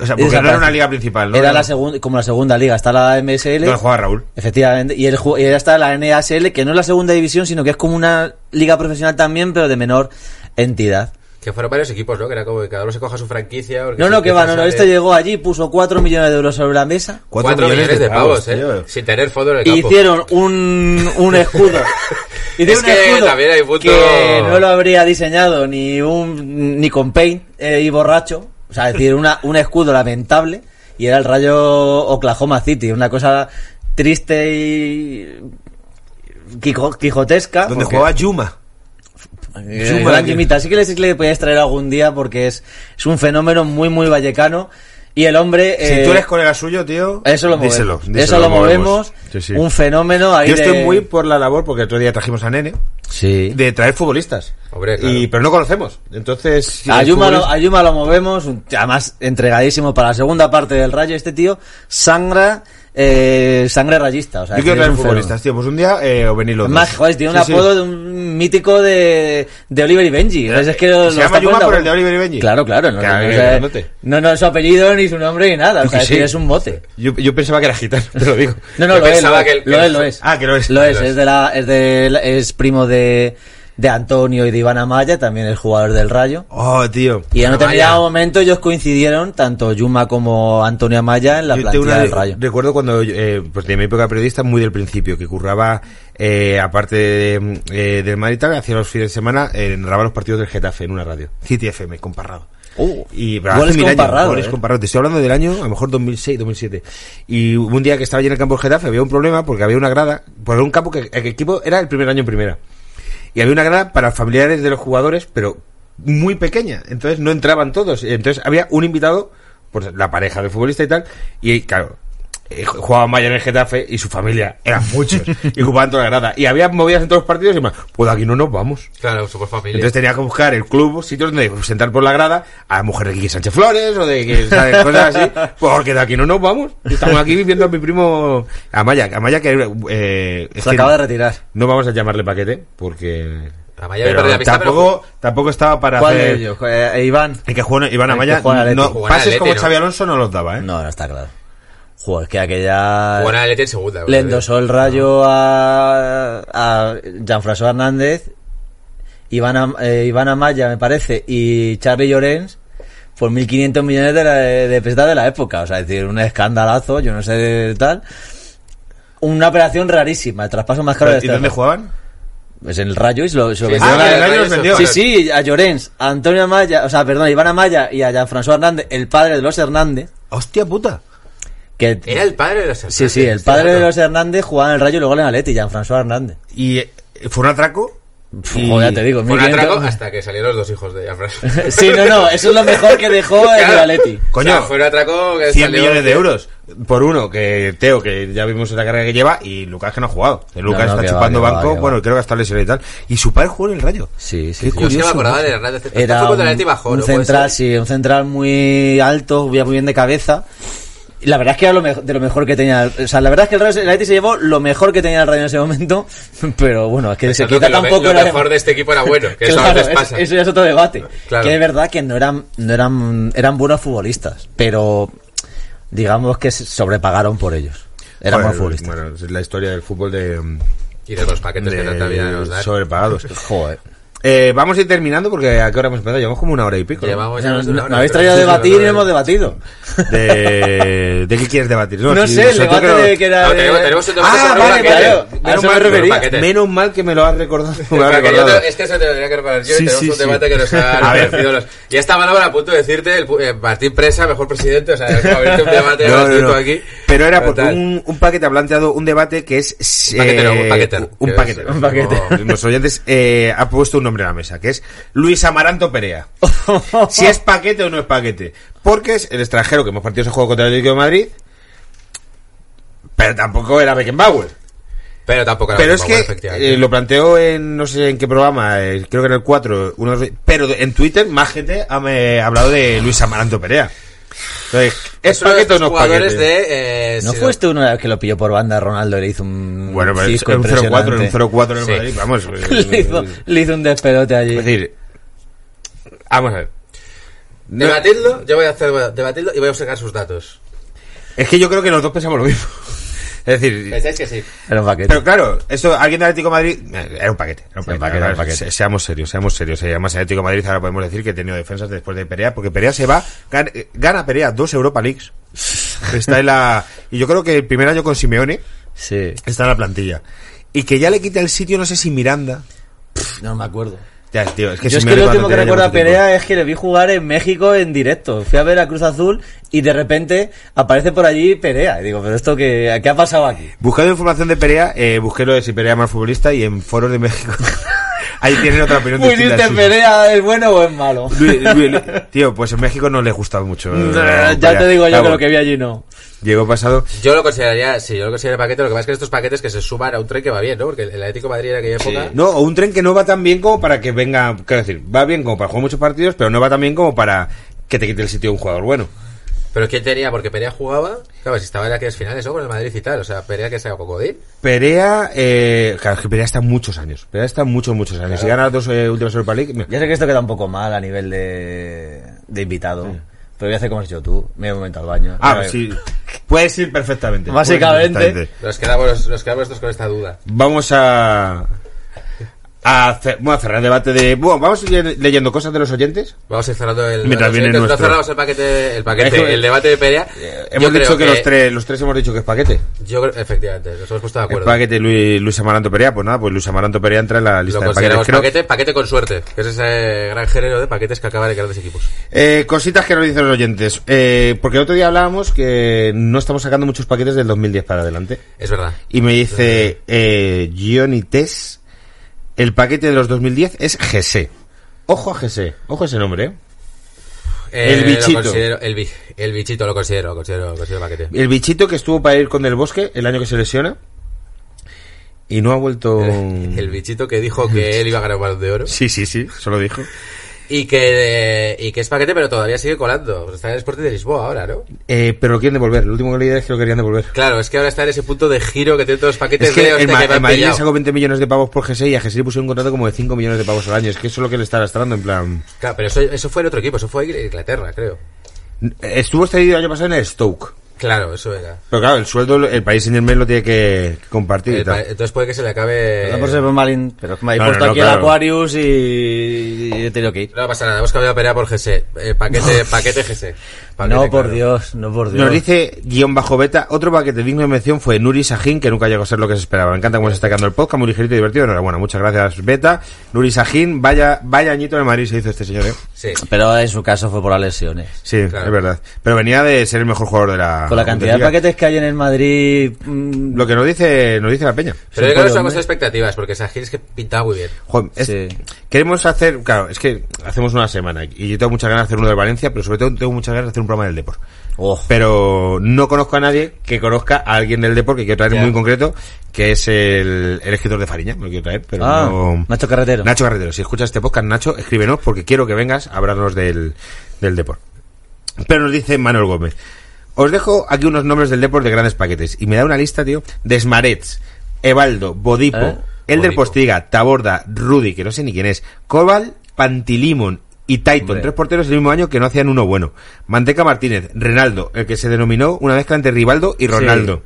O sea, porque no era una liga principal, ¿no? Era la segunda, como la segunda liga. Está la MSL. Donde juega Raúl. Efectivamente, y, ahora está la NASL, que no es la segunda división, sino que es como una liga profesional también, pero de menor entidad. Que fueron varios equipos, ¿no? Que era como que cada uno se coja su franquicia. No, no, que va, no, no, este llegó allí, puso 4 millones de euros sobre la mesa, Cuatro, millones, de pavos, ¿eh? tío. Sin tener fondo en el y campo. hicieron un, un escudo. Hicieron Es que también hay punto- que no lo habría diseñado ni un ni con paint eh, y borracho, o sea, es decir, una, un escudo lamentable, y era el Rayo Oklahoma City, una cosa triste y quijo- quijotesca. Donde porque- jugaba Yuma. Eh, que- Jimita, sí que le, le podíais traer algún día porque es, es un fenómeno muy, muy vallecano. Y el hombre. Si eh, tú eres colega suyo, tío, Eso lo movemos. díselo, díselo, eso lo movemos. Sí, sí. Un fenómeno ahí Yo estoy de- muy por la labor, porque el otro día trajimos a Nene, Sí. de traer futbolistas. Hombre, claro. y, pero no conocemos. Entonces, si A el Yuma, lo, futbolista- a Yuma lo movemos, un- además entregadísimo para la segunda parte del rayo. Este tío sangra, eh, sangre rayista. O sea, Yo quiero que traer futbolistas, tío. Pues un día, eh, o venir los más, joder, tiene un Sí, sí. apodo de un mítico de, de Oliver y Benji. Es que lo- ¿Se lo llama Yuma por el de Oliver y Benji? Claro, claro. No, Claro, no, que o sea, grandote. no, no es su apellido ni su nombre ni nada. O sea, que es, sí. es un mote. Yo, yo pensaba que era gitano, te lo digo. No, no, Yo lo es, lo, que es, el- que lo es, lo es. Ah, que lo es. Lo es, es. es, de la, es, de, es primo de, de Antonio y de Iván Amaya, también el jugador del Rayo. Oh, tío. Y en determinado momento ellos coincidieron, tanto Yuma como Antonio Amaya, en la Yo plantilla una- del Rayo. Recuerdo cuando, eh, pues de mi época periodista, muy del principio, que curraba, eh, aparte de, eh, del Madrid hacía los fines de semana, eh, narraba los partidos del Getafe en una radio. City FM, con Parrado. Uh, Y goles goles eh. Te estoy hablando del año, a lo mejor 2006, 2007. Y hubo un día que estaba allí en el campo del Getafe, había un problema porque había una grada, por un campo que el equipo era el primer año en primera. Y había una grada para familiares de los jugadores, pero muy pequeña. Entonces no entraban todos. Entonces había un invitado, pues la pareja del futbolista y tal. Y claro, eh, jugaba Maya en el Getafe y su familia eran muchos. y ocupaban toda la grada. Y había movidas en todos los partidos y más, pues de aquí no nos vamos. Claro, super familia. Entonces tenía que buscar el club, sitios donde sentar por la grada a la mujer de Quique Sánchez Flores o de que, ¿sabes? cosas así, porque de aquí no nos vamos. Estamos aquí viviendo a mi primo Amaya, Amaya que eh, Se que acaba de retirar. no vamos a llamarle paquete porque Amaya me pero perdí la pista, tampoco tampoco estaba para ¿Cuál de hacer ellos? Eh, Iván. el que Iván que Amaya juega en no. Juega pases como ¿no? Xavi Alonso no los daba, ¿eh? No, no está claro. Joder, es que aquella... Buena Leti en segunda. Le endosó el rayo a, a Jean-François Hernández, Iván, eh, Iván Amaya, me parece, y Charlie Llorens por 1.500 millones de, la- de pesetas de la época. O sea, es decir, un escandalazo, yo no sé de tal. Una operación rarísima, el traspaso más caro de ¿Y este dónde jugaban? Pues en el Rayo y se lo, se lo Sí, vendieron Ah, a- el Rayo los vendió. Sí, sí, a Llorens, a Antonio Amaya, o sea, perdón, a Iván Amaya y a Jean-François Hernández, el padre de los Hernández, Hostia puta. Que... Era el padre de los Sí, sí, el padre de los Hernández jugaba en el Rayo y luego en el Atleti, Jean-François Hernández. Y eh, fue un atraco. y- Joder, te digo, Fue un 1500. atraco hasta que salieron los dos hijos de Jean-François. Sí, no, no, eso es lo mejor que dejó el Claro. Atleti. Coño, O sea, fue un atraco que 100 salió- millones de euros por uno, que Teo, que ya vimos la carrera que lleva, y Lucas que no ha jugado. Que Lucas No, no, está que va, chupando va, banco, que bueno, va. creo que hasta lesionado y tal. Y su padre jugó en el Rayo. Sí, sí, Qué sí. Yo sí me curioso. acordaba de Hernández. Era el un, bajó, un central, sí, un central muy alto, muy bien de cabeza. Y la verdad es que era lo mejor, de lo mejor que tenía. el- O sea, la verdad es que el, Atleti se llevó lo mejor que tenía el Rayo en ese momento. Pero bueno, es que se quita que lo, tampoco lo era- mejor de este equipo era bueno, que eso a Claro, veces es- pasa. eso ya es otro debate. Claro. Que es verdad que no eran, no eran, eran buenos futbolistas, pero digamos que se sobrepagaron por ellos. Eran buenos futbolistas. Bueno, es la historia del fútbol de, Y de los paquetes que tanta vida nos de dan. sobrepagados. Joder. Eh, vamos a ir terminando porque a qué hora hemos empezado. Llevamos como una hora y pico. ¿no? Llevamos ya No, no- hora, habéis traído a debatir y no hemos debatido. De, ¿De qué quieres debatir? No, si- sé, el debate que no- de que era. No, de- tenemos, tenemos un debate Ah, sobre vale, un paquete. claro. A Menos mal, refería. paquete. menos mal que me lo has recordado. Me lo has Porque yo recordado. te- es que eso te lo tenía que recordar yo. Sí, tenemos sí, un sí. debate que nos ofrecido los. Estaba a punto de decirte, el, eh, Martín Presa, mejor presidente, o sea, es como abrirte un debate No, has no, visto no. aquí. Pero era porque un, un paquete ha planteado un debate que es... eh, un paquetero. Un Que paquetero. es- Un paquete. Los oyentes eh, ha puesto un nombre a la mesa, que es Luis Amaranto Perea. si es paquete o no es paquete. Porque es el extranjero que hemos partido ese juego contra el Atlético de Madrid, pero tampoco era Beckenbauer. Pero tampoco era Pero es que eh, lo planteó en no sé en qué programa, eh, creo que en el 4, uno pero en Twitter más gente ha me- ha hablado de Luis Amaranto Perea. Entonces, ¿es uno de paquete o no es jugadores paquete? de... eh, ¿No si fue este uno que lo pilló por banda Ronaldo y le hizo un Bueno, pero es un 0-4 en un impresionante? 0-4 en el Sí. Madrid, vamos. le, hizo, le hizo un despelote allí. Es decir, vamos a ver. Debatidlo, yo voy a hacer debatidlo y voy a sacar sus datos. es que yo creo que los dos pensamos lo mismo. Es decir, ¿Pensáis que sí? Era un paquete. pero claro, esto, alguien de Atlético de Madrid, eh, era un paquete. Era un paquete, paquete, claro, un paquete. se- Seamos serios, seamos serios. Y además, Atlético de Madrid ahora podemos decir que ha tenido defensas después de Perea, porque Perea se va, gana, eh, gana Perea dos Europa Leagues. Está en la, y yo creo que el primer año con Simeone Sí, está en la plantilla. Y que ya le quita el sitio, no sé si Miranda. no me acuerdo. Ya, tío, es que Yo es que lo último que recuerdo a Perea es que le vi jugar en México en directo. Fui a ver a Cruz Azul y de repente aparece por allí Perea. Y digo, ¿pero esto qué, qué ha pasado aquí? Buscando información de Perea, eh, busqué lo de si Perea es mal futbolista y en foros de México. Ahí tienen otra opinión Muy distinta. Perea, ¿es bueno o es malo? Luis- Luis- tío, pues en México no le gustaba mucho. eh, ya te digo yo Claro, que lo que vi allí no. Llegó pasado. Yo lo consideraría, sí, yo lo considero paquete. Lo que pasa es que estos paquetes que se suman a un tren que va bien, ¿no? Porque el Atlético de Madrid en aquella época... No, o un tren que no va tan bien como para que venga. Quiero decir, va bien como para jugar muchos partidos, pero no va tan bien como para que te quite el sitio un jugador bueno. Pero ¿quién tenía? Porque Perea jugaba... Claro, si estaba en aquellas finales, ¿no? Con el Madrid y tal. O sea, Perea que sea cocodín. Perea, eh, claro, es que Perea está muchos años. Perea está muchos, muchos años. Si gana dos eh, últimas Europa League, mira, Ya sé que esto queda un poco mal a nivel de, de invitado. Pero voy a hacer como has hecho tú. Me he momento al baño. Ah, Mira, pues sí. Puedes ir perfectamente. Básicamente. Puedes ir perfectamente. Nos quedamos, nos quedamos estos con esta duda. Vamos a. A, hacer- bueno, a cerrar el debate de. Bueno, vamos a ir leyendo cosas de los oyentes. Vamos a ir cerrando el... Mientras los viene. No cerramos el paquete, el paquete, el debate de Perea. Hemos Yo dicho que, los tres, los tres hemos dicho que es paquete. Yo creo, efectivamente, nos hemos puesto de El acuerdo. paquete Luis, Luis Amaranto Perea, pues nada, pues Luis Amaranto Perea entra en la lista Lo de paquetes. consideramos Creo- paquete, paquete con suerte, que es ese gran género de paquetes que acaba de grandes equipos. Eh, cositas que nos dicen los oyentes. Eh, porque el otro día hablábamos que no estamos sacando muchos paquetes del 2010 para adelante. Es verdad. Y me dice eh, Gioni Tess, el paquete de los 2010 es GC. Ojo a GC, ojo a ese nombre, ¿eh? El lo bichito. el, bi- el bichito lo considero, considero, considero paquete. El bichito que estuvo para ir con Del Bosque el año que se lesiona. Y no ha vuelto... El bichito que dijo que él iba a ganar un balón de oro. Sí, sí, sí, eso lo dijo. Y que, y que es paquete, pero todavía sigue colando. Pues está en el Sporting de Lisboa ahora, ¿no? Eh, pero lo quieren devolver. Lo último que leí es que lo querían devolver. Claro, es que ahora está en ese punto de giro que tiene todos los paquetes Es que de el, Ma- que el Madrid le sacó 20 millones de pavos por GC y a GC le pusieron un contrato como de 5 millones de pavos al año. Es que eso es lo que le está arrastrando, en plan... Claro, pero eso, eso fue en otro equipo, eso fue en Inglaterra, creo. Estuvo cedido el año pasado en el Stoke. Claro, eso era. Pero claro, el sueldo, el país Saint Germain lo tiene que compartir y El tal. pa- entonces puede que se le acabe... Perdón por ser malin, pero es que me habéis No, puesto no, no, aquí claro. el Aquarius y, y he tenido que ir. No pasa nada, hemos cambiado pelea por GS. Eh, paquete, paquete GS. No, por claro. Dios, no por Dios. Nos dice guion bajo beta, otro paquete digno de mención fue Nuri Sahin, que nunca llegó a ser lo que se esperaba. Me encanta cómo se está quedando el podcast, muy ligerito y divertido. Enhorabuena, muchas gracias beta. Nuri Sahin, vaya, vaya añito de Madrid se hizo este señor, eh. Sí. Pero en su caso fue por las lesiones. Sí, Claro. es verdad. Pero venía de ser el mejor jugador de la Con la cantidad de paquetes que hay en el Madrid... mm, Lo que nos dice, nos dice la peña. Pero yo creo que pollo, es una hombre. cosa de expectativas, porque Sahir es que pintaba muy bien. Joder, es- Sí. Queremos hacer, claro, es que hacemos una semana y yo tengo muchas ganas de hacer uno de Valencia, pero sobre todo tengo muchas ganas de hacer un programa del Deport. oh, Pero no conozco a nadie que conozca a alguien del Deport que quiero traer muy en concreto, que es el, el escritor de Fariña, me lo quiero traer, pero Ah, no... Nacho Carretero. Nacho Carretero, si escuchas este podcast, Nacho, escríbenos porque quiero que vengas a hablarnos del, del Deport. Pero nos dice Manuel Gómez. Os dejo aquí unos nombres del Deport de grandes paquetes. Y me da una lista, tío, de Smarets, Evaldo, Bodipo, ¿Eh? Elder Bodipo. Postiga, Taborda, Rudy, que no sé ni quién es, Cobal, Pantilimon y Titan, Hombre. tres porteros el mismo año que no hacían uno bueno. Manteca Martínez, Renaldo, el que se denominó una mezcla entre Rivaldo y Ronaldo.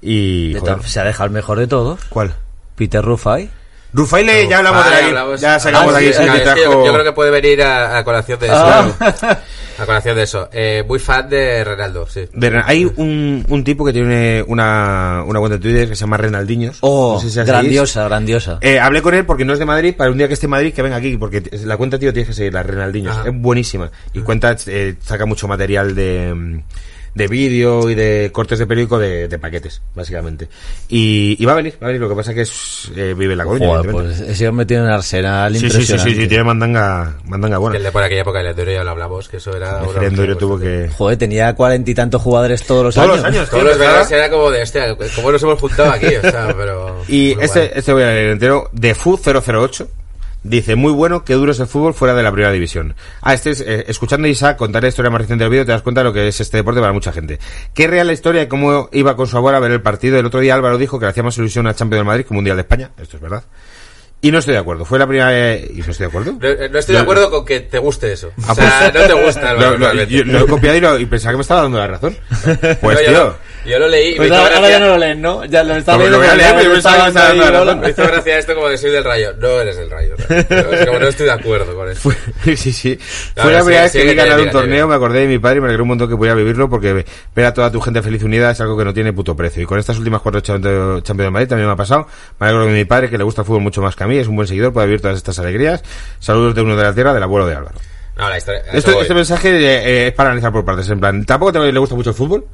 Y... Joder, se ha dejado el mejor de todos. ¿Cuál? Peter Rufai. Rufaile, ya hablamos Ah, de ya ahí. hablamos. Ya sacamos Ah, aquí sí, Ah, yo, trajo- yo creo que puede venir a, a colación de eso. Ah. A colación de eso. Eh, muy fan de Renaldo, sí. De- hay un, un tipo que tiene una, una cuenta de Twitter que se llama Renaldiños. Oh, No sé si la grandiosa, grandiosa. Eh, hablé con él porque no es de Madrid, para un día que esté en Madrid que venga aquí, porque la cuenta, tío, tienes que seguir, la Renaldiños. Ajá. Es buenísima. Y cuenta, eh, saca mucho material de, de vídeo y de cortes de periódico de, de paquetes, básicamente. Y, y va a venir, va a venir. Lo que pasa que es, eh, vive en La Joder, evidentemente. pues ese hombre tiene un arsenal sí, sí, sí, sí, tiene mandanga, mandanga buena. El de por aquella época del Endurio ya lo hablamos, que eso era... El una- Gerendorio tuvo que... Joder, tenía cuarenta y tantos jugadores todos los Todos años. los años, Todos los ¿verdad? veranos era como de, hostia, ¿cómo nos hemos juntado aquí? O sea, pero... Y este, este voy a leer entero, de Fu 008. Dice, muy bueno, qué duro es el fútbol fuera de la primera división. Ah, este es, eh, escuchando a Isaac contar la historia más reciente del vídeo, te das cuenta de lo que es este deporte para mucha gente. Qué real la historia de cómo iba con su abuela a ver el partido. El otro día Álvaro dijo que le hacía más ilusión a Champions del Madrid que Mundial de España. Esto es verdad. Y no estoy de acuerdo. Fue la primera... eh, ¿Y no estoy de acuerdo? No, eh, no estoy de acuerdo con que te guste eso. Ah, o sea, pues- no te gusta Lo, lo- yo lo he copiado y, lo- y pensaba que me estaba dando la razón. Pues, No, yo, tío... lo, yo lo leí y me Pues ahora, ahora gracia- ya no lo leen, ¿no? Ya lo está Como leyendo. lo voy a leer, pero yo pensaba que me estaba dando la hola. Me hizo gracia esto como de soy del rayo. No eres del rayo. como no estoy de acuerdo con eso. sí, sí. Fue la primera sí, vez que vi que ganar un torneo, me acordé de mi padre y me alegró un montón que pudiera vivirlo porque ver a toda tu gente feliz unida es algo que no tiene puto precio. Y con estas últimas cuatro Champions Champions de Madrid también me ha pasado. Me alegro de mi padre, que le gusta el fútbol mucho más que a mí, es un buen seguidor, puede vivir todas estas alegrías. Saludos de uno de la tierra, del abuelo de Álvaro. No, la historia. a Esto- voy. este mensaje eh, eh, es para analizar por partes, en plan, tampoco te, le gusta mucho el fútbol.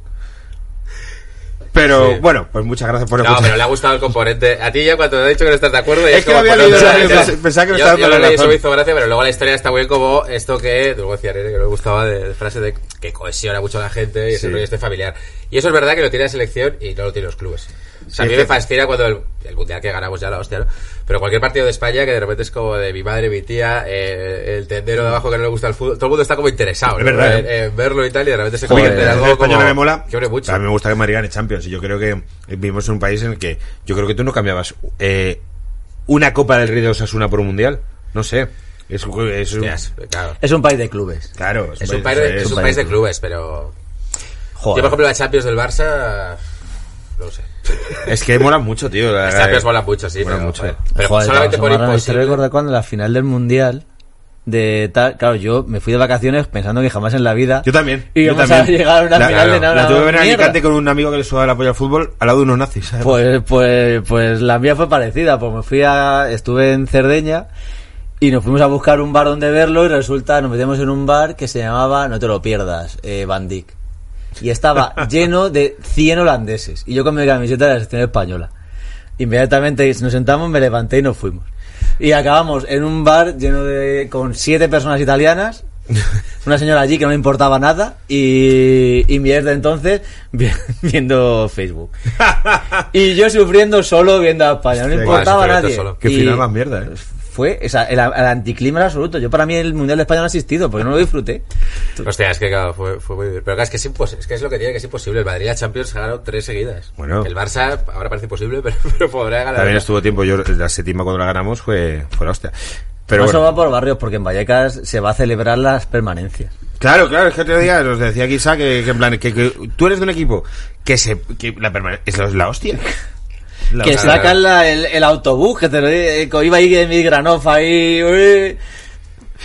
Pero Sí. bueno, pues muchas gracias por No, escuchar. pero le ha gustado el componente. A ti ya cuando te he dicho que no estás de acuerdo... ya Es que como, había no leído, yo no, pensaba que me yo- estaba yo la leí, eso me hizo gracia, pero luego la historia está muy bien como esto que... Luego decía que no le gustaba de, de frase de que cohesiona mucho a la gente y es Sí. rollo este familiar. Y eso es verdad que lo tiene la selección y no lo tienen los clubes. O sea, a Sí, mí es me fascina cuando el, el mundial que ganamos ya la hostia, ¿no? Pero cualquier partido de España que de repente es como de mi madre, mi tía, eh, el tendero de abajo que no le gusta el fútbol, todo el mundo está como interesado Es verdad, en, ¿eh? en verlo y tal y de repente se Joder, convierte en algo como... me mola. que mucho. A mí me gusta que Madrid gane Champions. Y yo creo que vivimos en un país en el que yo creo que tú no cambiabas eh, una Copa del Rey de Osasuna por un mundial. No sé. Es, es un- Hostias, claro. Es un país de clubes. claro. Es un país de, es un país de clubes, pero... Joder. Yo, por ejemplo, la Champions del Barça... No lo sé. Es que mola mucho, tío. la- Las Champions molan mucho, sí. mola pero, mucho. joder, pero Joder, solamente por imposible... recordar cuando la final del mundial de tal, claro, yo me fui de vacaciones pensando que jamás en la vida Yo también. Y yo también. a llegar a una La- final de claro, nada. La tuve que ver en. Alicante con un amigo que le sudaba la polla al fútbol al lado de unos nazis. ¿sabes? Pues, pues, pues la mía fue parecida, pues me fui a, estuve en Cerdeña y nos fuimos a buscar un bar donde verlo y resulta, nos metimos en un bar que se llamaba, no te lo pierdas, eh, Van Dijk. Y estaba lleno de 100 holandeses. Y yo con mi camiseta de la selección española. Inmediatamente nos sentamos, me levanté y nos fuimos. Y acabamos en un bar lleno de, con siete personas italianas, una señora allí que no me importaba nada y, y mi ex de entonces vi- viendo Facebook. Y yo sufriendo solo viendo a España, no Sí, importaba a nadie. Qué Y final más mierda, eh. Fue o sea, el, el anticlima absoluto. Yo para mí el Mundial de España no ha existido porque no lo disfruté. Hostia, es que claro, fue, fue muy bien. Pero claro, es que es, impos- es que es lo que tiene que es imposible. El Madrid y la Champions ganaron tres seguidas. Bueno. El Barça ahora parece imposible, pero, pero podrá ganar. También estuvo tiempo, yo la séptima cuando la ganamos fue, fue la hostia. Pero Eso bueno. va por barrios porque en Vallecas se va a celebrar las permanencias. Claro, claro, es que otro día nos decía quizá que, que en plan, que, que tú eres de un equipo que se, que la permane- es la, es la hostia. La que hostia. sacan la- el, el autobús, que te lo eh, que iba ahí de mi granofa ahí. uy.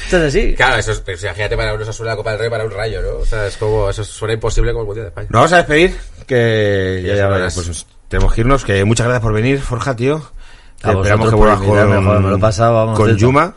Esto es así. Claro, eso es, pero si imagínate para unos a la Copa del Rey para un rayo, ¿no? O sea, es como, eso suena imposible como el Mundial de España. Nos vamos a despedir, que ya, Ya horas. pues, tenemos que irnos, que muchas gracias por venir, Forja, tío. A Esperamos que vuelvas con, me lo he pasado, vamos, con. Yuma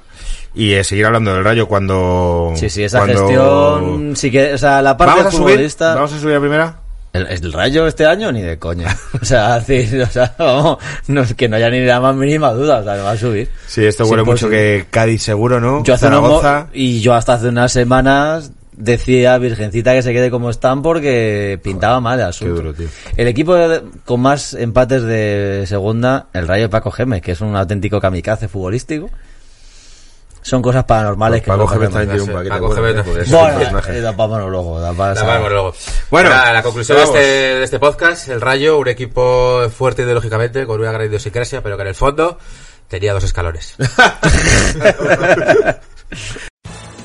y eh, seguir hablando del Rayo cuando... Sí, sí, esa cuando- gestión. Sí que, o sea, la parte ¿Vamos a subir? futbolista. ¿Vamos a subir a primera? El, el rayo este año ni de coña. O sea, sí, o sea, vamos, no, es que no haya ni la más mínima duda, o sea, no va a subir. Sí, esto Es huele mucho que Cádiz seguro, ¿no? Yo hace Zaragoza. y yo hasta hace unas semanas decía Virgencita que se quede como están porque pintaba mal el asunto. qué duro, tío. El equipo de- con más empates de segunda, el Rayo de Paco Gémez, que es un auténtico kamikaze futbolístico. Son cosas paranormales que Paco no Gémez conocemos. también tiene un paquete. Paco bueno, Bueno, eh, da para monólogo, da para- La vamos luego. Bueno, la conclusión de este, de este podcast, el Rayo, un equipo fuerte ideológicamente, con una gran idiosincrasia, pero que en el fondo tenía dos escalones.